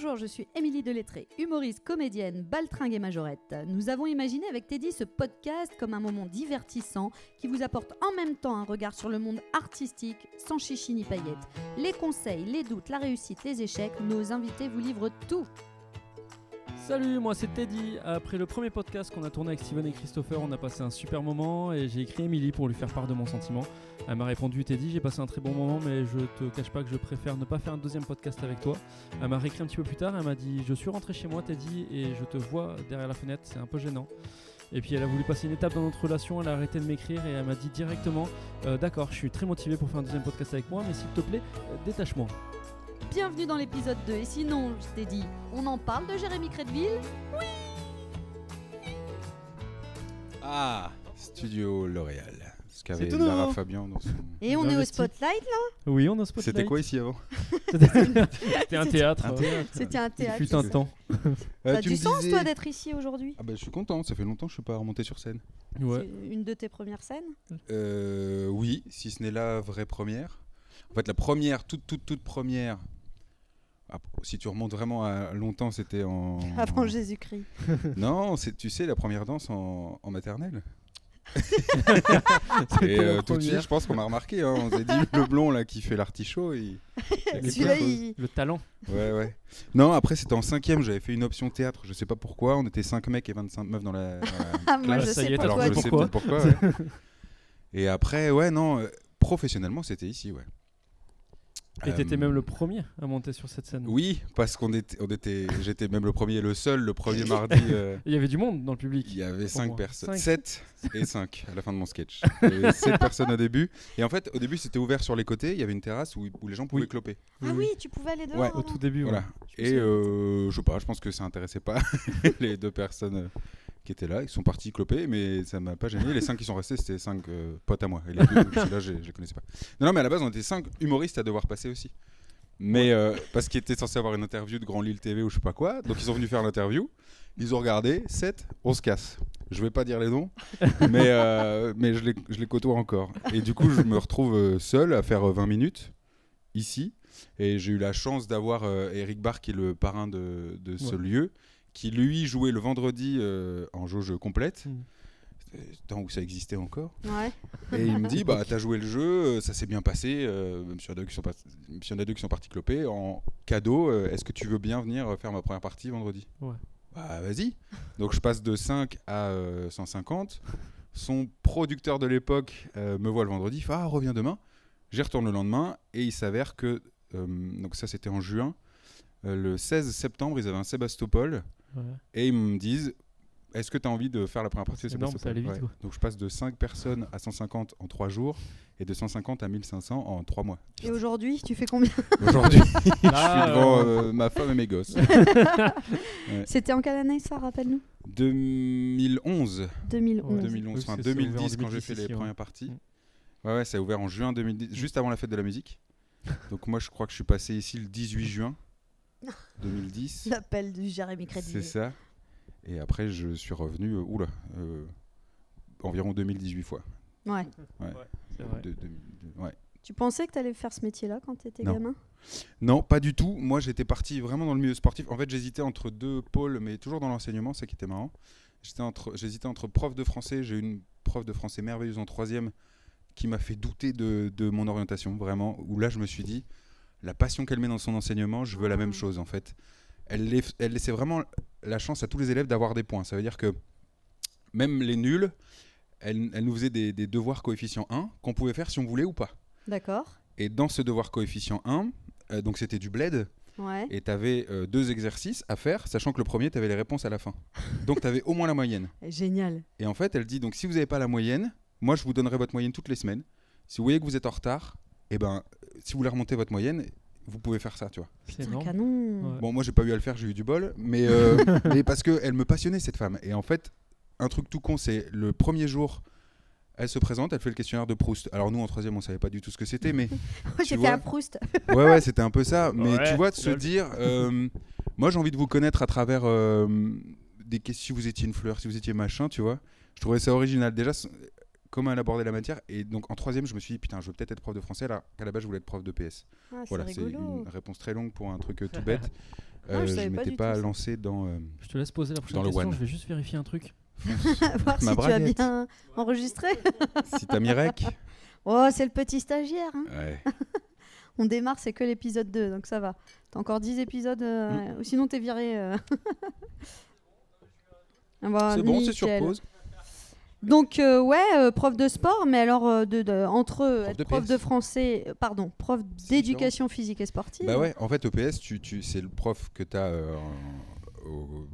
Bonjour, je suis Émilie Delettré, humoriste, comédienne, baltringue et majorette. Nous avons imaginé avec Teddy ce podcast comme un moment divertissant qui vous apporte en même temps un regard sur le monde artistique sans chichi ni paillettes. Les conseils, les doutes, la réussite, les échecs, nos invités vous livrent tout. Salut, moi c'est Teddy. Après le premier podcast qu'on a tourné avec Steven et Christopher, on a passé un super moment et j'ai écrit Emily pour lui faire part de mon sentiment. Elle m'a répondu Teddy, j'ai passé un très bon moment, mais je te cache pas que je préfère ne pas faire un deuxième podcast avec toi. Elle m'a réécrit un petit peu plus tard, elle m'a dit Je suis rentré chez moi, Teddy, et je te vois derrière la fenêtre, c'est un peu gênant. Et puis elle a voulu passer une étape dans notre relation, elle a arrêté de m'écrire et elle m'a dit directement euh, D'accord, je suis très motivé pour faire un deuxième podcast avec moi, mais s'il te plaît, euh, détache-moi. Bienvenue dans l'épisode 2. Et sinon, je t'ai dit, on en parle de Jérémy Crédville Ah, Studio L'Oréal. Ce qu'avait tout Lara nouveau. Fabian dans son. Et on est au Investi. spotlight là Oui, on a spotlight. C'était quoi ici avant C'était un théâtre. Un euh, théâtre. C'était un Il théâtre. fut un temps. Euh, Ça a tu du me sens disais- toi d'être ici aujourd'hui Ah bah je suis content, ça fait longtemps que je suis pas remonté sur scène. Ouais. C'est une de tes premières scènes? Euh, oui, si ce n'est la vraie première. En fait, la première, toute toute toute première. ah, si tu remontes vraiment à longtemps, c'était en. avant Jésus-Christ. Non, c'est tu sais la première danse en, en maternelle. Et euh, tout de suite, je pense qu'on m'a remarqué. hein, on s'est dit le blond là qui fait l'artichaut. il- preuves, il- Le talent. Ouais, ouais. Non, après, c'était en cinquième, j'avais fait une option théâtre, je sais pas pourquoi. On était 5 mecs et 25 meufs dans la. dans la Ah, moi classe. je sais Alors, toi. je sais pourquoi. pourquoi. ouais. et après, ouais, non, euh, professionnellement, c'était ici, ouais. Et Euh, t'étais même le premier à monter sur cette scène. Oui, parce qu'on était, on était, j'étais même le premier et le seul, le premier mardi. euh, Il y avait du monde dans le public. Il y avait Pour 5 moi. personnes. Cinq. 7 et 5 à la fin de mon sketch. Il y avait 7 personnes au début. Et en fait, au début, c'était ouvert sur les côtés. Il y avait une terrasse où, où les gens pouvaient Oui. cloper. Ah oui, tu pouvais aller dehors. Ouais, Au avant. tout début. Voilà. Et euh, je sais pas, je pense que ça intéressait pas les deux personnes euh, qui étaient là. Ils sont partis cloper, mais ça m'a pas gêné. Les 5 qui sont restés, c'était 5 potes à moi. Et les deux, là, je je les connaissais pas. Non, non, mais à la base, on était 5 humoristes à devoir passer aussi. Mais euh, parce qu'ils étaient censés avoir une interview de Grand Lille TV ou je sais pas quoi. Donc ils sont venus faire l'interview. Ils ont regardé, 7, on se casse. Je vais pas dire les noms, mais, euh, mais je, les, je les côtoie encore. Et du coup, je me retrouve euh, seul à faire euh, 20 minutes ici. Et j'ai eu la chance d'avoir euh, Eric Barr, qui est le parrain de, de ce Ouais. lieu, qui lui jouait le vendredi euh, en jauge complète. Mm. C'était Tant où ça existait encore. Ouais. Et il me dit bah t'as joué le jeu, euh, ça s'est bien passé, euh, même s'il y en a deux qui sont pas- qui sont partis cloper en cadeau, euh, est-ce que tu veux bien venir faire ma première partie vendredi? Ouais. Bah vas-y. Donc je passe de 5 à euh, 150. Son producteur de l'époque euh, me voit le vendredi, il fait ah reviens demain. J'y retourne le lendemain et il s'avère que euh, donc ça c'était en juin. Euh, le 16 septembre, ils avaient un Sébastopol Ouais. et ils me disent Est-ce que tu as envie de faire la première partie de C'est énorme, ça allait vite, quoi. Donc je passe de 5 personnes à 150 en 3 jours et de 150 à 1500 en 3 mois. Et aujourd'hui, tu fais combien? Aujourd'hui, je suis devant euh, euh, ma femme et mes gosses. C'était en quelle année ça, rappelle-nous? 2011. 2011. Ouais, 2011, Oui, enfin c'est- c'est ouvert en 2010 quand j'ai 2010 fait les ouais. premières parties. Mm. Ouais, ouais, ça a ouvert en juin 2010, juste avant la fête de la musique. Donc moi, je crois que je suis passé ici le 18 juin 2010. L'appel du Jérémy Crédville. C'est ça. Et après, je suis revenu, euh, oula, euh, environ 2018 fois. Ouais. c'est vrai. De- de- de- ouais. Tu pensais que tu allais faire ce métier-là quand tu étais Non. gamin? Non, pas du tout. Moi, j'étais parti vraiment dans le milieu sportif. En fait, j'hésitais entre deux pôles, mais toujours dans l'enseignement, c'est qui était marrant. J'étais entre, j'hésitais entre prof de français. J'ai eu une prof de français merveilleuse en troisième qui m'a fait douter de, de mon orientation, vraiment. Où là, je me suis dit, la passion qu'elle met dans son enseignement, je veux la même Ah. chose, en fait. Elle, laisse- elle laissait vraiment la chance à tous les élèves d'avoir des points. Ça veut dire que même les nuls, elle, elle nous faisait des, des devoirs coefficient 1 qu'on pouvait faire si on voulait ou pas. D'accord. Et dans ce devoir coefficient 1, euh, donc c'était du bled, Ouais. et tu avais deux exercices à faire, sachant que le premier, tu avais les réponses à la fin. Donc tu avais au moins la moyenne. Génial. Et en fait, elle dit, donc si vous n'avez pas la moyenne, moi je vous donnerai votre moyenne toutes les semaines. Si vous voyez que vous êtes en retard, et ben, euh, si vous voulez remonter votre moyenne, vous pouvez faire ça, tu vois. C'est énorme. canon. Ouais. Bon, moi j'ai pas eu à le faire, j'ai eu du bol, mais, euh, mais parce qu'elle me passionnait cette femme. Et en fait, un truc tout con, c'est le premier jour, elle se présente, elle fait le questionnaire de Proust. Alors nous en troisième, on savait pas du tout ce que c'était, mais J'ai fait vois un Proust. Ouais, ouais, c'était un peu ça. Mais Ouais, tu vois, de se dire, euh, moi j'ai envie de vous connaître à travers euh, des questions, si vous étiez une fleur, si vous étiez machin, tu vois. Je trouvais ça original. Déjà, comment elle abordait la matière. Et donc en troisième, je me suis dit, putain, je veux peut-être être prof de français, alors qu'à la base, je voulais être prof de PS. Ah, c'est Voilà, c'est une réponse très longue pour un truc euh, tout bête. Ah, je pas m'étais pas lancé dans. euh, Je te laisse poser la prochaine Dans le question. one. Je vais juste vérifier un truc. Voir si Ma tu as braguette. bien enregistré. si t'as mis rec. Oh, c'est le petit stagiaire. hein. Ouais. On démarre, c'est que l'épisode 2, donc ça va. T'as encore 10 épisodes, euh, ou sinon t'es viré. euh. Bah, c'est bon, c'est sur pause. Donc, euh, ouais, euh, prof de sport, mais alors euh, de, de- entre euh, Prof être de prof PS. de français, pardon, prof d'éducation physique et sportive. Bah ouais, en fait, EPS, tu, tu, c'est le prof que tu as au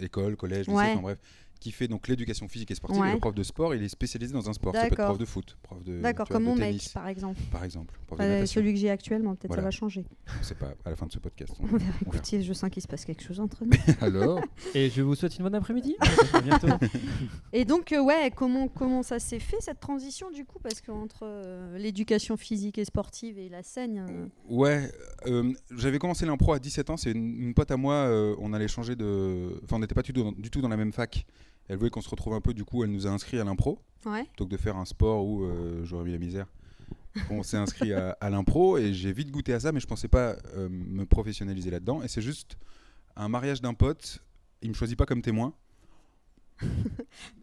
école, collège, lycée, Ouais. enfin bref, qui fait donc l'éducation physique et sportive. Ouais. Et le prof de sport, il est spécialisé dans un sport. Ça peut être prof de foot, prof de, D'accord, comme mon tennis, mec, par exemple. par exemple. Prof de Euh, natation. celui que j'ai actuellement, peut-être Voilà. ça va changer. Sait pas à la fin de ce podcast. On verra. on verra. Écoutez, je sens qu'il se passe quelque chose entre nous. Alors, Et je vous souhaite une bonne après-midi. À bientôt. Et donc, euh, ouais, comment, comment ça s'est fait cette transition du coup Parce qu'entre euh, l'éducation physique et sportive et la scène. euh, ouais, euh, j'avais commencé l'impro à 17 ans. C'est une, une pote à moi, euh, on allait changer de. Enfin, on n'était pas du tout, dans, du tout dans la même fac. Elle voulait qu'on se retrouve un peu, du coup, elle nous a inscrits à l'impro. Ouais. plutôt que de faire un sport où euh, j'aurais mis la misère. On s'est inscrit à, à l'impro et j'ai vite goûté à ça, mais je pensais pas euh, me professionnaliser là-dedans. Et c'est juste un mariage d'un pote. Il me choisit pas comme témoin.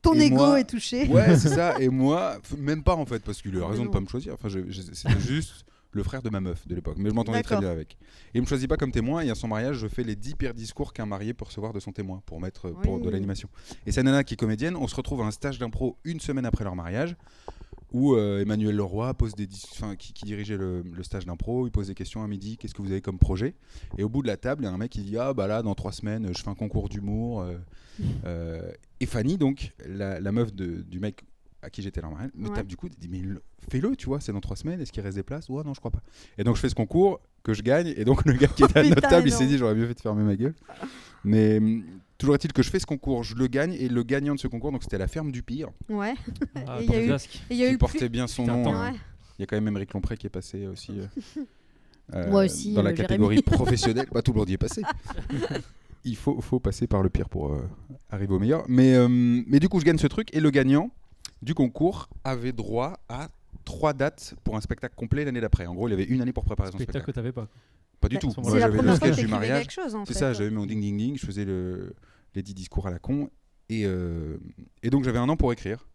Ton Et ego moi- est touché. Ouais, c'est ça. Et moi, même pas en fait, parce qu'il a raison de non. pas me choisir. Enfin, c'était juste le frère de ma meuf de l'époque. Mais je m'entendais très bien avec. Et il me choisit pas comme témoin. Et à son mariage, je fais les 10 pires discours qu'un marié peut recevoir de son témoin pour mettre pour de l'animation. Et cette nana qui est comédienne, on se retrouve à un stage d'impro une semaine après leur mariage. Où euh, Emmanuel Leroy pose des enfin, qui, qui dirigeait le, le stage d'impro, il pose des questions à midi, qu'est-ce que vous avez comme projet? Et au bout de la table, il y a un mec qui dit ah bah là dans trois semaines je fais un concours d'humour. euh, euh, et Fanny donc la, la meuf de- du mec à qui j'étais mariage me Ouais. tape du coup, dit mais le- fais-le tu vois, c'est dans trois semaines, est-ce qu'il reste des places? Ouais non je crois pas. Et donc je fais ce concours que je gagne et donc le gars qui était à Putain, notre table il s'est dit j'aurais mieux fait de fermer ma gueule. Mais hum, toujours est-il que je fais ce concours, je le gagne et le gagnant de ce concours donc c'était la ferme du pire Ouais. Ah, Et il y a eu- il y a eu qui portait plus... bien son nom. hein. Ouais. Il y a quand même Émeric Lompré qui est passé aussi. euh, euh, Moi aussi, Dans la euh, Jérémy. catégorie professionnelle. Bah, tout le monde y est passé. Il faut, faut passer par le pire pour euh, arriver au meilleur. Mais, euh, mais du coup, je gagne ce truc. Et le gagnant du concours avait droit à trois dates pour un spectacle complet l'année d'après. En gros, il avait une année pour préparer son Spectacle que spectacle. t'avais pas. Pas du Bah, tout. Moi, j'avais le que sketch du mariage. C'est ça, j'avais mon ding ding ding, je faisais le, les 10 discours à la con. Et, euh, et donc j'avais un an pour écrire.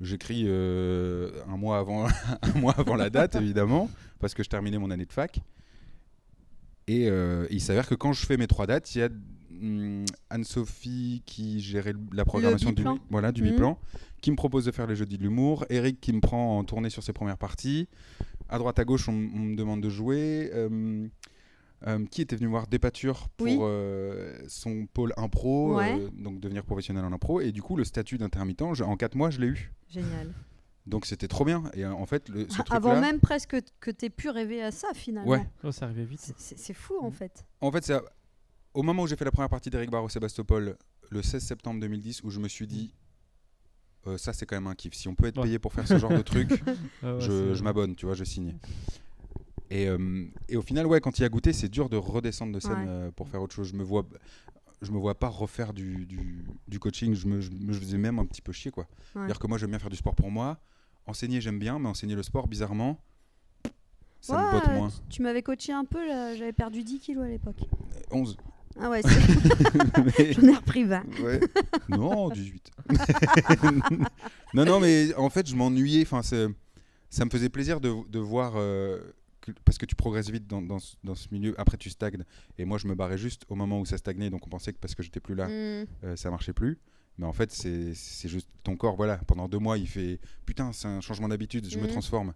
J'écris euh, un, mois avant, un mois avant la date, évidemment, parce que je terminais mon année de fac. Et euh, il s'avère que quand je fais mes trois dates, il y a Anne-Sophie qui gérait la programmation du, biplan. voilà, du Mhm. biplan, qui me propose de faire les jeudis de l'humour. Eric qui me prend en tournée sur ses premières parties. À droite à gauche, on, me demande de jouer. Euh, euh, qui était venu voir Dépature pour Oui. euh, son pôle impro, Ouais. euh, donc devenir professionnel en impro. Et du coup, le statut d'intermittent, en 4 mois, je l'ai eu. Génial. Donc c'était trop bien. Et euh, en fait, le, ce Avant même presque que t'aies pu rêver à ça finalement. Ouais. Oh, ça arrivait vite. C'est- fou en fait. En fait, au moment où j'ai fait la première partie d'Eric Barreau Sébastopol, le 16 septembre 2010, où je me suis dit, euh, ça c'est quand même un kiff. Si on peut être Ouais. payé pour faire ce genre de truc, Ah ouais, je, m'abonne, tu vois, je signe. Et, euh, et au final, ouais, quand il y a goûté, c'est dur de redescendre de scène Ouais. euh, pour faire autre chose. Je me vois, je me vois pas refaire du, du, du coaching. Je me, je faisais même un petit peu chier, quoi. Ouais. C'est-à-dire que moi, j'aime bien faire du sport pour moi. Enseigner, j'aime bien, mais enseigner le sport, bizarrement, ça me botte moins. tu- Tu m'avais coaché un peu j'avais perdu 10 kilos à l'époque. 11. Ah ouais, c'est- Mais- j'en ai repris 20. Ouais. Non, 18. non, non, mais en fait, je m'ennuyais. Enfin, ça me faisait plaisir de, de voir. euh, que- parce que tu progresses vite dans, dans ce, dans ce milieu. Après, tu stagnes. Et moi, je me barrais juste au moment où ça stagnait. Donc, on pensait que parce que j'étais plus là, Hmm. euh, ça marchait plus. Mais en fait, c'est juste ton corps. Voilà, pendant deux mois, il fait Putain, c'est un changement d'habitude. Je me Mhm. transforme.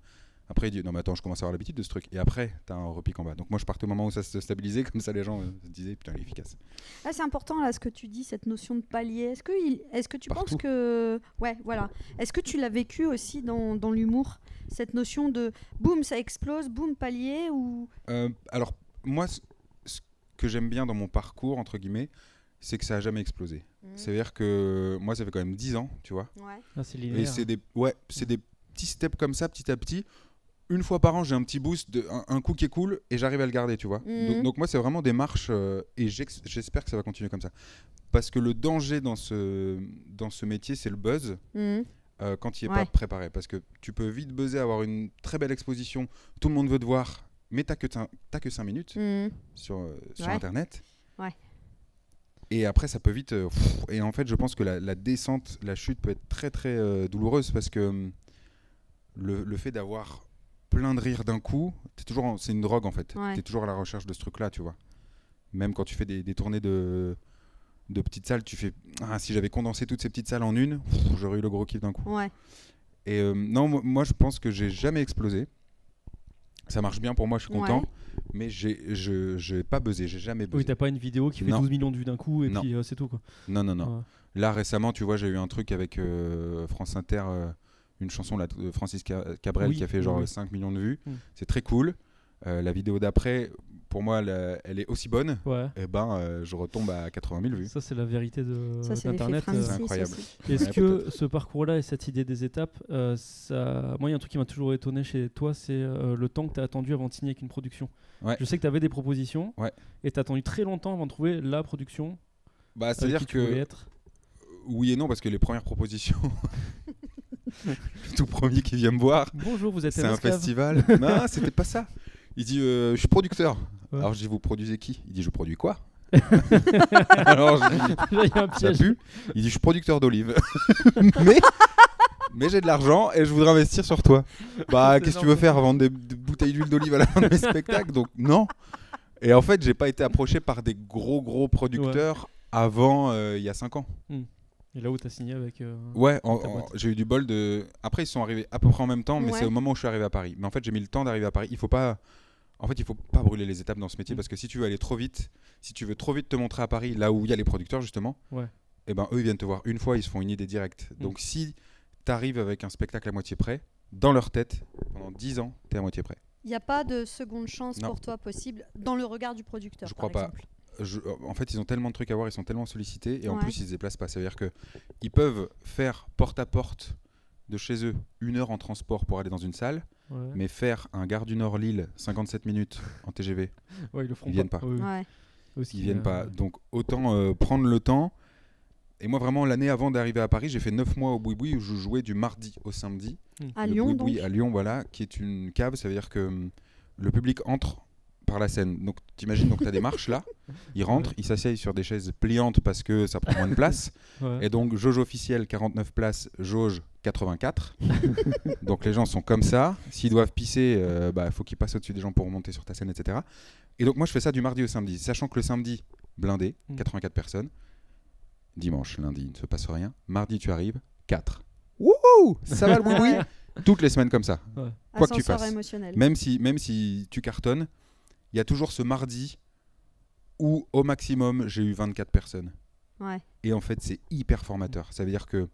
Après, il dit Non, mais attends, je commence à avoir l'habitude de ce truc. Et après, t'as un repique en bas. Donc, moi, je partais au moment où ça se stabilisait. Comme ça, les gens euh, se disaient Putain, il est efficace. Ah, c'est important là ce que tu dis, cette notion de palier. Est-ce que, il- est-ce que tu Partout. penses que. Ouais, voilà. Est-ce que tu l'as vécu aussi dans, dans l'humour Cette notion de boum, ça explose, boum, palier ou? Euh, alors, moi, ce- ce que j'aime bien dans mon parcours, entre guillemets, c'est que ça a jamais explosé. C'est-à-dire que moi, ça fait quand même 10 ans, tu vois. Ouais. Ah, c'est Et linéaire. c'est des, ouais, c'est des petits steps comme ça, petit à petit. Une fois par an, j'ai un petit boost, de, un, un coup qui est cool, et j'arrive à le garder, tu vois. Mhm. Donc, donc moi, c'est vraiment des marches, euh, et j'espère que ça va continuer comme ça. Parce que le danger dans ce, dans ce métier, c'est le buzz. Mhm. euh, quand il n'est Ouais. pas préparé. Parce que tu peux vite buzzer, avoir une très belle exposition, tout le monde veut te voir, mais que, t'as t'as que 5 minutes Hmm. sur, euh, sur Ouais. Internet. Ouais. Et après, ça peut vite. euh, pff, et en fait, je pense que la, la descente, la chute peut être très très douloureuse parce que hum, le, le fait d'avoir plein de rires d'un coup, t'es toujours c'est une drogue en fait. Ouais. Tu es toujours à la recherche de ce truc-là, tu vois. Même quand tu fais des, des tournées de, de petites salles, tu fais ah, si j'avais condensé toutes ces petites salles en une, j'aurais eu le gros kiff d'un coup. Ouais. Et euh, non, moi, je pense que j'ai jamais explosé. Ça marche bien pour moi, je suis content. Ouais. Mais j'ai je j'ai pas buzzé, j'ai jamais buzzé. Oui, t'as pas une vidéo qui fait Non. 12 millions de vues d'un coup et Non. puis euh, c'est tout quoi. Non, non, non. Ouais. Là, récemment, tu vois, j'ai eu un truc avec euh, France Inter, euh, une chanson là, de Francis Ca- Cabrel Oui, qui a fait genre oui. 5 millions de vues. Mm. C'est très cool. Euh, la vidéo d'après, pour moi, elle, euh, elle est aussi bonne. Ouais. Et ben, euh, je retombe à 80 000 vues. Ça c'est la vérité de d'internet. Francis c'est incroyable. Est-ce Ouais, que ce parcours-là et cette idée des étapes, euh, ça... moi il y a un truc qui m'a toujours étonné chez toi, c'est euh, le temps que tu as attendu avant de signer avec une production. Ouais. Je sais que tu avais des propositions Ouais. et tu as attendu très longtemps avant de trouver la production. Bah, c'est-à-dire que être. oui et non, parce que les premières propositions, le tout premier qui vient me voir, Bonjour, vous êtes c'est un festival. non, c'était pas ça. Il dit euh, Je suis producteur. Ouais. Alors je dis Vous produisez qui? Il dit Je produis quoi? Alors je dis Là, il y a un Ça piège. pue. Il dit je suis producteur d'olives. mais mais j'ai de l'argent et je voudrais investir sur toi. Bah qu'est-ce que tu veux faire? Vendre des, des bouteilles d'huile d'olive à la fin de mes spectacles? Donc non. Et en fait j'ai pas été approché par des gros gros producteurs avant euh, il y a 5 ans. Et là où tu as signé avec. euh, Ouais, j'ai eu du bol de. Après ils sont arrivés à peu près en même temps, mais Ouais. c'est au moment où je suis arrivé à Paris. Mais en fait j'ai mis le temps d'arriver à Paris. Il faut pas. En fait, il faut pas brûler les étapes dans ce métier Mm. parce que si tu veux aller trop vite, si tu veux trop vite te montrer à Paris, là où il y a les producteurs justement, Ouais. et ben eux ils viennent te voir une fois, ils se font une idée directe. Mm. Donc si tu arrives avec un spectacle à moitié prêt, dans leur tête, pendant 10 ans, tu es à moitié prêt. Il n'y a pas de seconde chance Non. pour toi possible dans le regard du producteur. Je par crois pas. exemple? Je- en fait, ils ont tellement de trucs à voir, ils sont tellement sollicités et en Ouais. plus ils se déplacent pas. Ça veut dire que ils peuvent faire porte à porte de chez eux une heure en transport pour aller dans une salle, ouais. mais faire un gare du Nord Lille 57 minutes en TGV, Ouais, ils le feront ils viennent pas. Oui, oui. Ouais. Aussi, ils viennent euh, pas. Donc autant euh, prendre le temps. Et moi vraiment l'année avant d'arriver à Paris, j'ai fait 9 mois au Boui-Boui où je jouais du mardi au samedi. À Le Lyon, Boui-Boui donc à Lyon, voilà, qui est une cave, ça veut dire que hum, le public entre par la scène. Donc t'imagines, donc tu as des marches là, ils rentrent, ils s'asseyent sur des chaises pliantes parce que ça prend moins de place. ouais. Et donc jauge officielle 49 places, jauge 84. donc les gens sont comme ça. S'ils doivent pisser, il bah, faut qu'ils passent au-dessus des gens pour remonter sur ta scène, etc. Et donc moi je fais ça du mardi au samedi, sachant que le samedi, blindé, Mm. 84 personnes. Dimanche, lundi, il ne se passe rien. Mardi, tu arrives, 4. Wouhou Ça va le boui. Toutes les semaines comme ça. Quoi que tu fasses. émotionnel. Même si, même si tu cartonnes, il y a toujours ce mardi où au maximum j'ai eu 24 personnes. Ouais. Et en fait, c'est hyper formateur. Ça veut dire que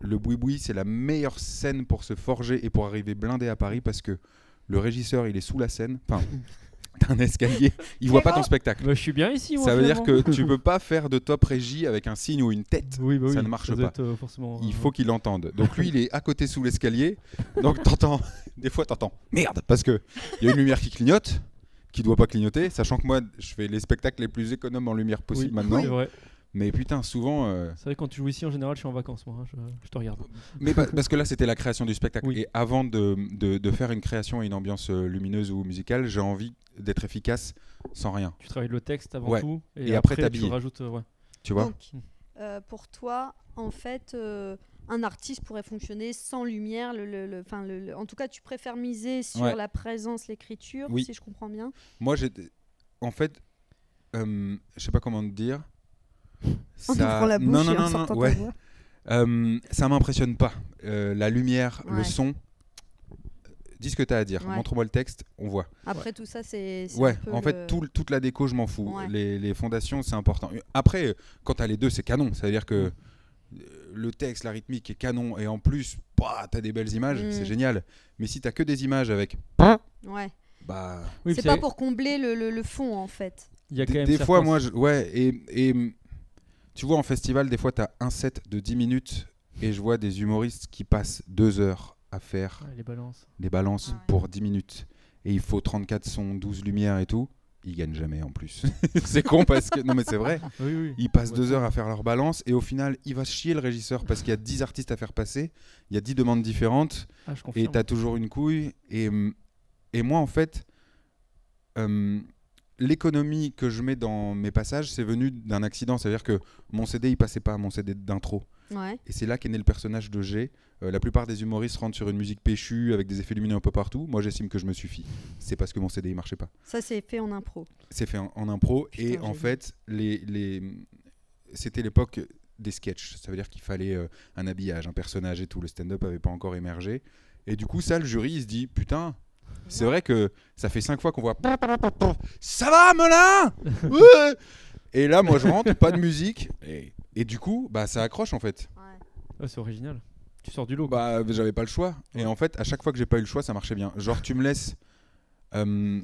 le boui-boui, c'est la meilleure scène pour se forger et pour arriver blindé à Paris parce que le régisseur, il est sous la scène. Enfin, t'as un escalier. Il voit pas ton spectacle. Bah, je suis bien ici. moi, Ça veut dire que tu peux pas faire de top régie avec un signe ou une tête. Oui, bah ça ne marche pas. être, euh, forcément, Il euh, faut qu'il entende. Donc lui, il est à côté sous l'escalier. Donc t'entends, des fois t'entends merde parce que il y a une lumière qui clignote, qui doit pas clignoter, sachant que moi, je fais les spectacles les plus économes en lumière possible oui, maintenant. C'est vrai. Mais putain, souvent. euh, C'est vrai, quand tu joues ici, en général, je suis en vacances, moi. hein, je, je te regarde. Mais pa- parce que là, c'était la création du spectacle. Oui. Et avant de, de- de faire une création et une ambiance euh, lumineuse ou musicale, j'ai envie d'être efficace sans rien. Tu travailles le texte avant Ouais. tout. Et, Et après, après, tu rajoutes. euh, ouais. Tu vois? Donc, euh, pour toi, en fait, euh, un artiste pourrait fonctionner sans lumière. Le, le- le- 'fin, le- le- en tout cas, tu préfères miser sur Ouais. la présence, l'écriture, Oui. si je comprends bien? Moi, j'ai. En fait, euh, je sais pas comment te dire. Ça- la bouche non, non, non, non, ouais. Euh, ça m'impressionne pas. Euh, la lumière, le son. Dis ce que tu as à dire. Ouais. Montre-moi le texte, on voit. Après, tout ça, c'est. Ouais, un peu en le- fait, tout, toute la déco, je m'en fous. Les, les fondations, c'est important. Après, quand tu as les deux, c'est canon. Ça veut dire que euh, le texte, la rythmique est canon. Et en plus, tu as des belles images, Mm. c'est génial. Mais si tu que des images avec. Ouais. Bah, Oui, c'est pas pour combler le, le- le fond, en fait. Il y a quand des, même des certains- fois, moi, je, ouais, et, et mm, tu vois, en festival, des fois, tu as un set de 10 minutes et je vois des humoristes qui passent deux heures à faire Ouais, les balances. des balances Ouais. pour 10 minutes et il faut 34 sons, 12 lumières et tout. Ils gagnent jamais en plus. c'est con parce que. Non, mais c'est vrai. Oui, oui. Ils passent Ouais, deux heures à faire leur balance et au final, il va chier le régisseur parce qu'il y a 10 artistes à faire passer, il y a 10 demandes différentes Ah, et confirme. tu as toujours une couille. Et, et moi, en fait, euh, l'économie que je mets dans mes passages, c'est venu d'un accident. C'est-à-dire que mon CD, il passait pas, mon CD d'intro. Ouais. Et c'est là qu'est né le personnage de G. Euh, la plupart des humoristes rentrent sur une musique péchue avec des effets lumineux un peu partout. Moi, j'estime que je me suffis. C'est parce que mon CD, il marchait pas. Ça, c'est fait en impro. C'est fait en, en impro. Putain, et en vu. fait, les, les... c'était l'époque des sketchs. Ça veut dire qu'il fallait euh, un habillage, un personnage et tout. Le stand-up avait pas encore émergé. Et du coup, ça, le jury, il se dit Putain, c'est vrai que ça fait cinq fois qu'on voit Ça va, Ouais Et là, moi, je rentre, pas de musique. Et, et du coup, bah, ça accroche en fait. Ouais. Ouais, c'est original. Tu sors du lot. Bah, j'avais pas le choix. Et en fait, à chaque fois que j'ai pas eu le choix, ça marchait bien. Genre, tu me laisses. euh,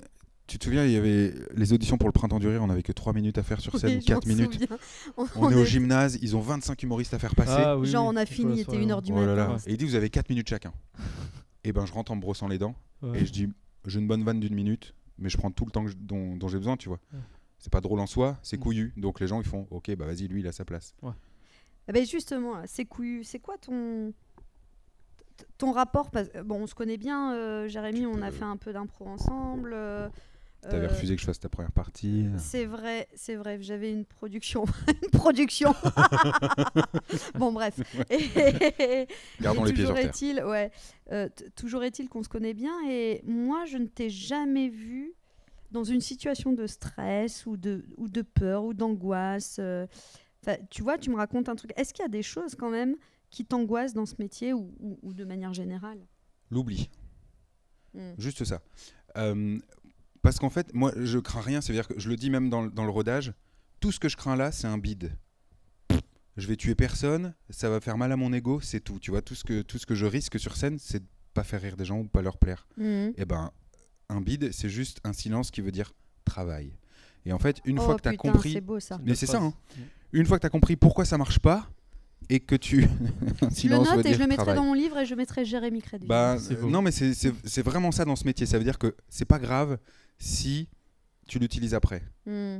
tu te souviens, il y avait les auditions pour le Printemps du Rire, on avait que 3 minutes à faire sur scène, Oui, ou je 4 m'en minutes. On, On, est au gymnase, ils ont 25 humoristes à faire passer. Ah, oui, Genre, on a fini, il était soirée, 1h du Oh là matin. là. Et il dit, vous avez 4 minutes chacun. et ben, je rentre en me brossant les dents, ouais. et je dis, j'ai une bonne vanne d'une minute, mais je prends tout le temps que je- dont, dont j'ai besoin, tu vois. Ouais. C'est pas drôle en soi, c'est Mm. couillu. Donc les gens, ils font, ok, bah vas-y, lui, il a sa place. Eh ben justement, c'est couillu. C'est quoi ton ton rapport? Parce... Bon, on se connaît bien, euh, Jérémy. Tu On a fait un peu d'impro ensemble. euh, T'avais euh, refusé que je fasse ta première partie. C'est vrai, c'est vrai. J'avais une production, une production. bon, bref. Et, Gardons et les pieds sur toujours terre. est-il, ouais, euh, t- toujours est-il qu'on se connaît bien. Et moi, je ne t'ai jamais vu dans une situation de stress ou de, ou de peur ou d'angoisse. euh, tu vois, tu me racontes un truc. Est-ce qu'il y a des choses quand même qui t'angoissent dans ce métier ou, ou- ou de manière générale? L'oubli. Hmm. Juste ça. Euh, parce qu'en fait, moi, je crains rien. C'est-à-dire que je le dis même dans, le- dans le rodage. Tout ce que je crains là, c'est un bide. Je vais tuer personne. Ça va faire mal à mon ego. C'est tout. Tu vois, tout ce que tout ce que je risque sur scène, c'est de pas faire rire des gens ou pas leur plaire. Mhm. Et ben, un bide, c'est juste un silence qui veut dire travail. Et en fait, une Oh, fois que tu as compris, c'est beau ça. Mais c'est ça, hein. une fois que tu as compris pourquoi ça marche pas et que tu un Je le note et je le mettrai travail. dans mon livre et je mettrai Jérémy Crédit. Bah, euh, non, mais c'est- vraiment ça dans ce métier. Ça veut dire que c'est pas grave si tu l'utilises après. Hmm.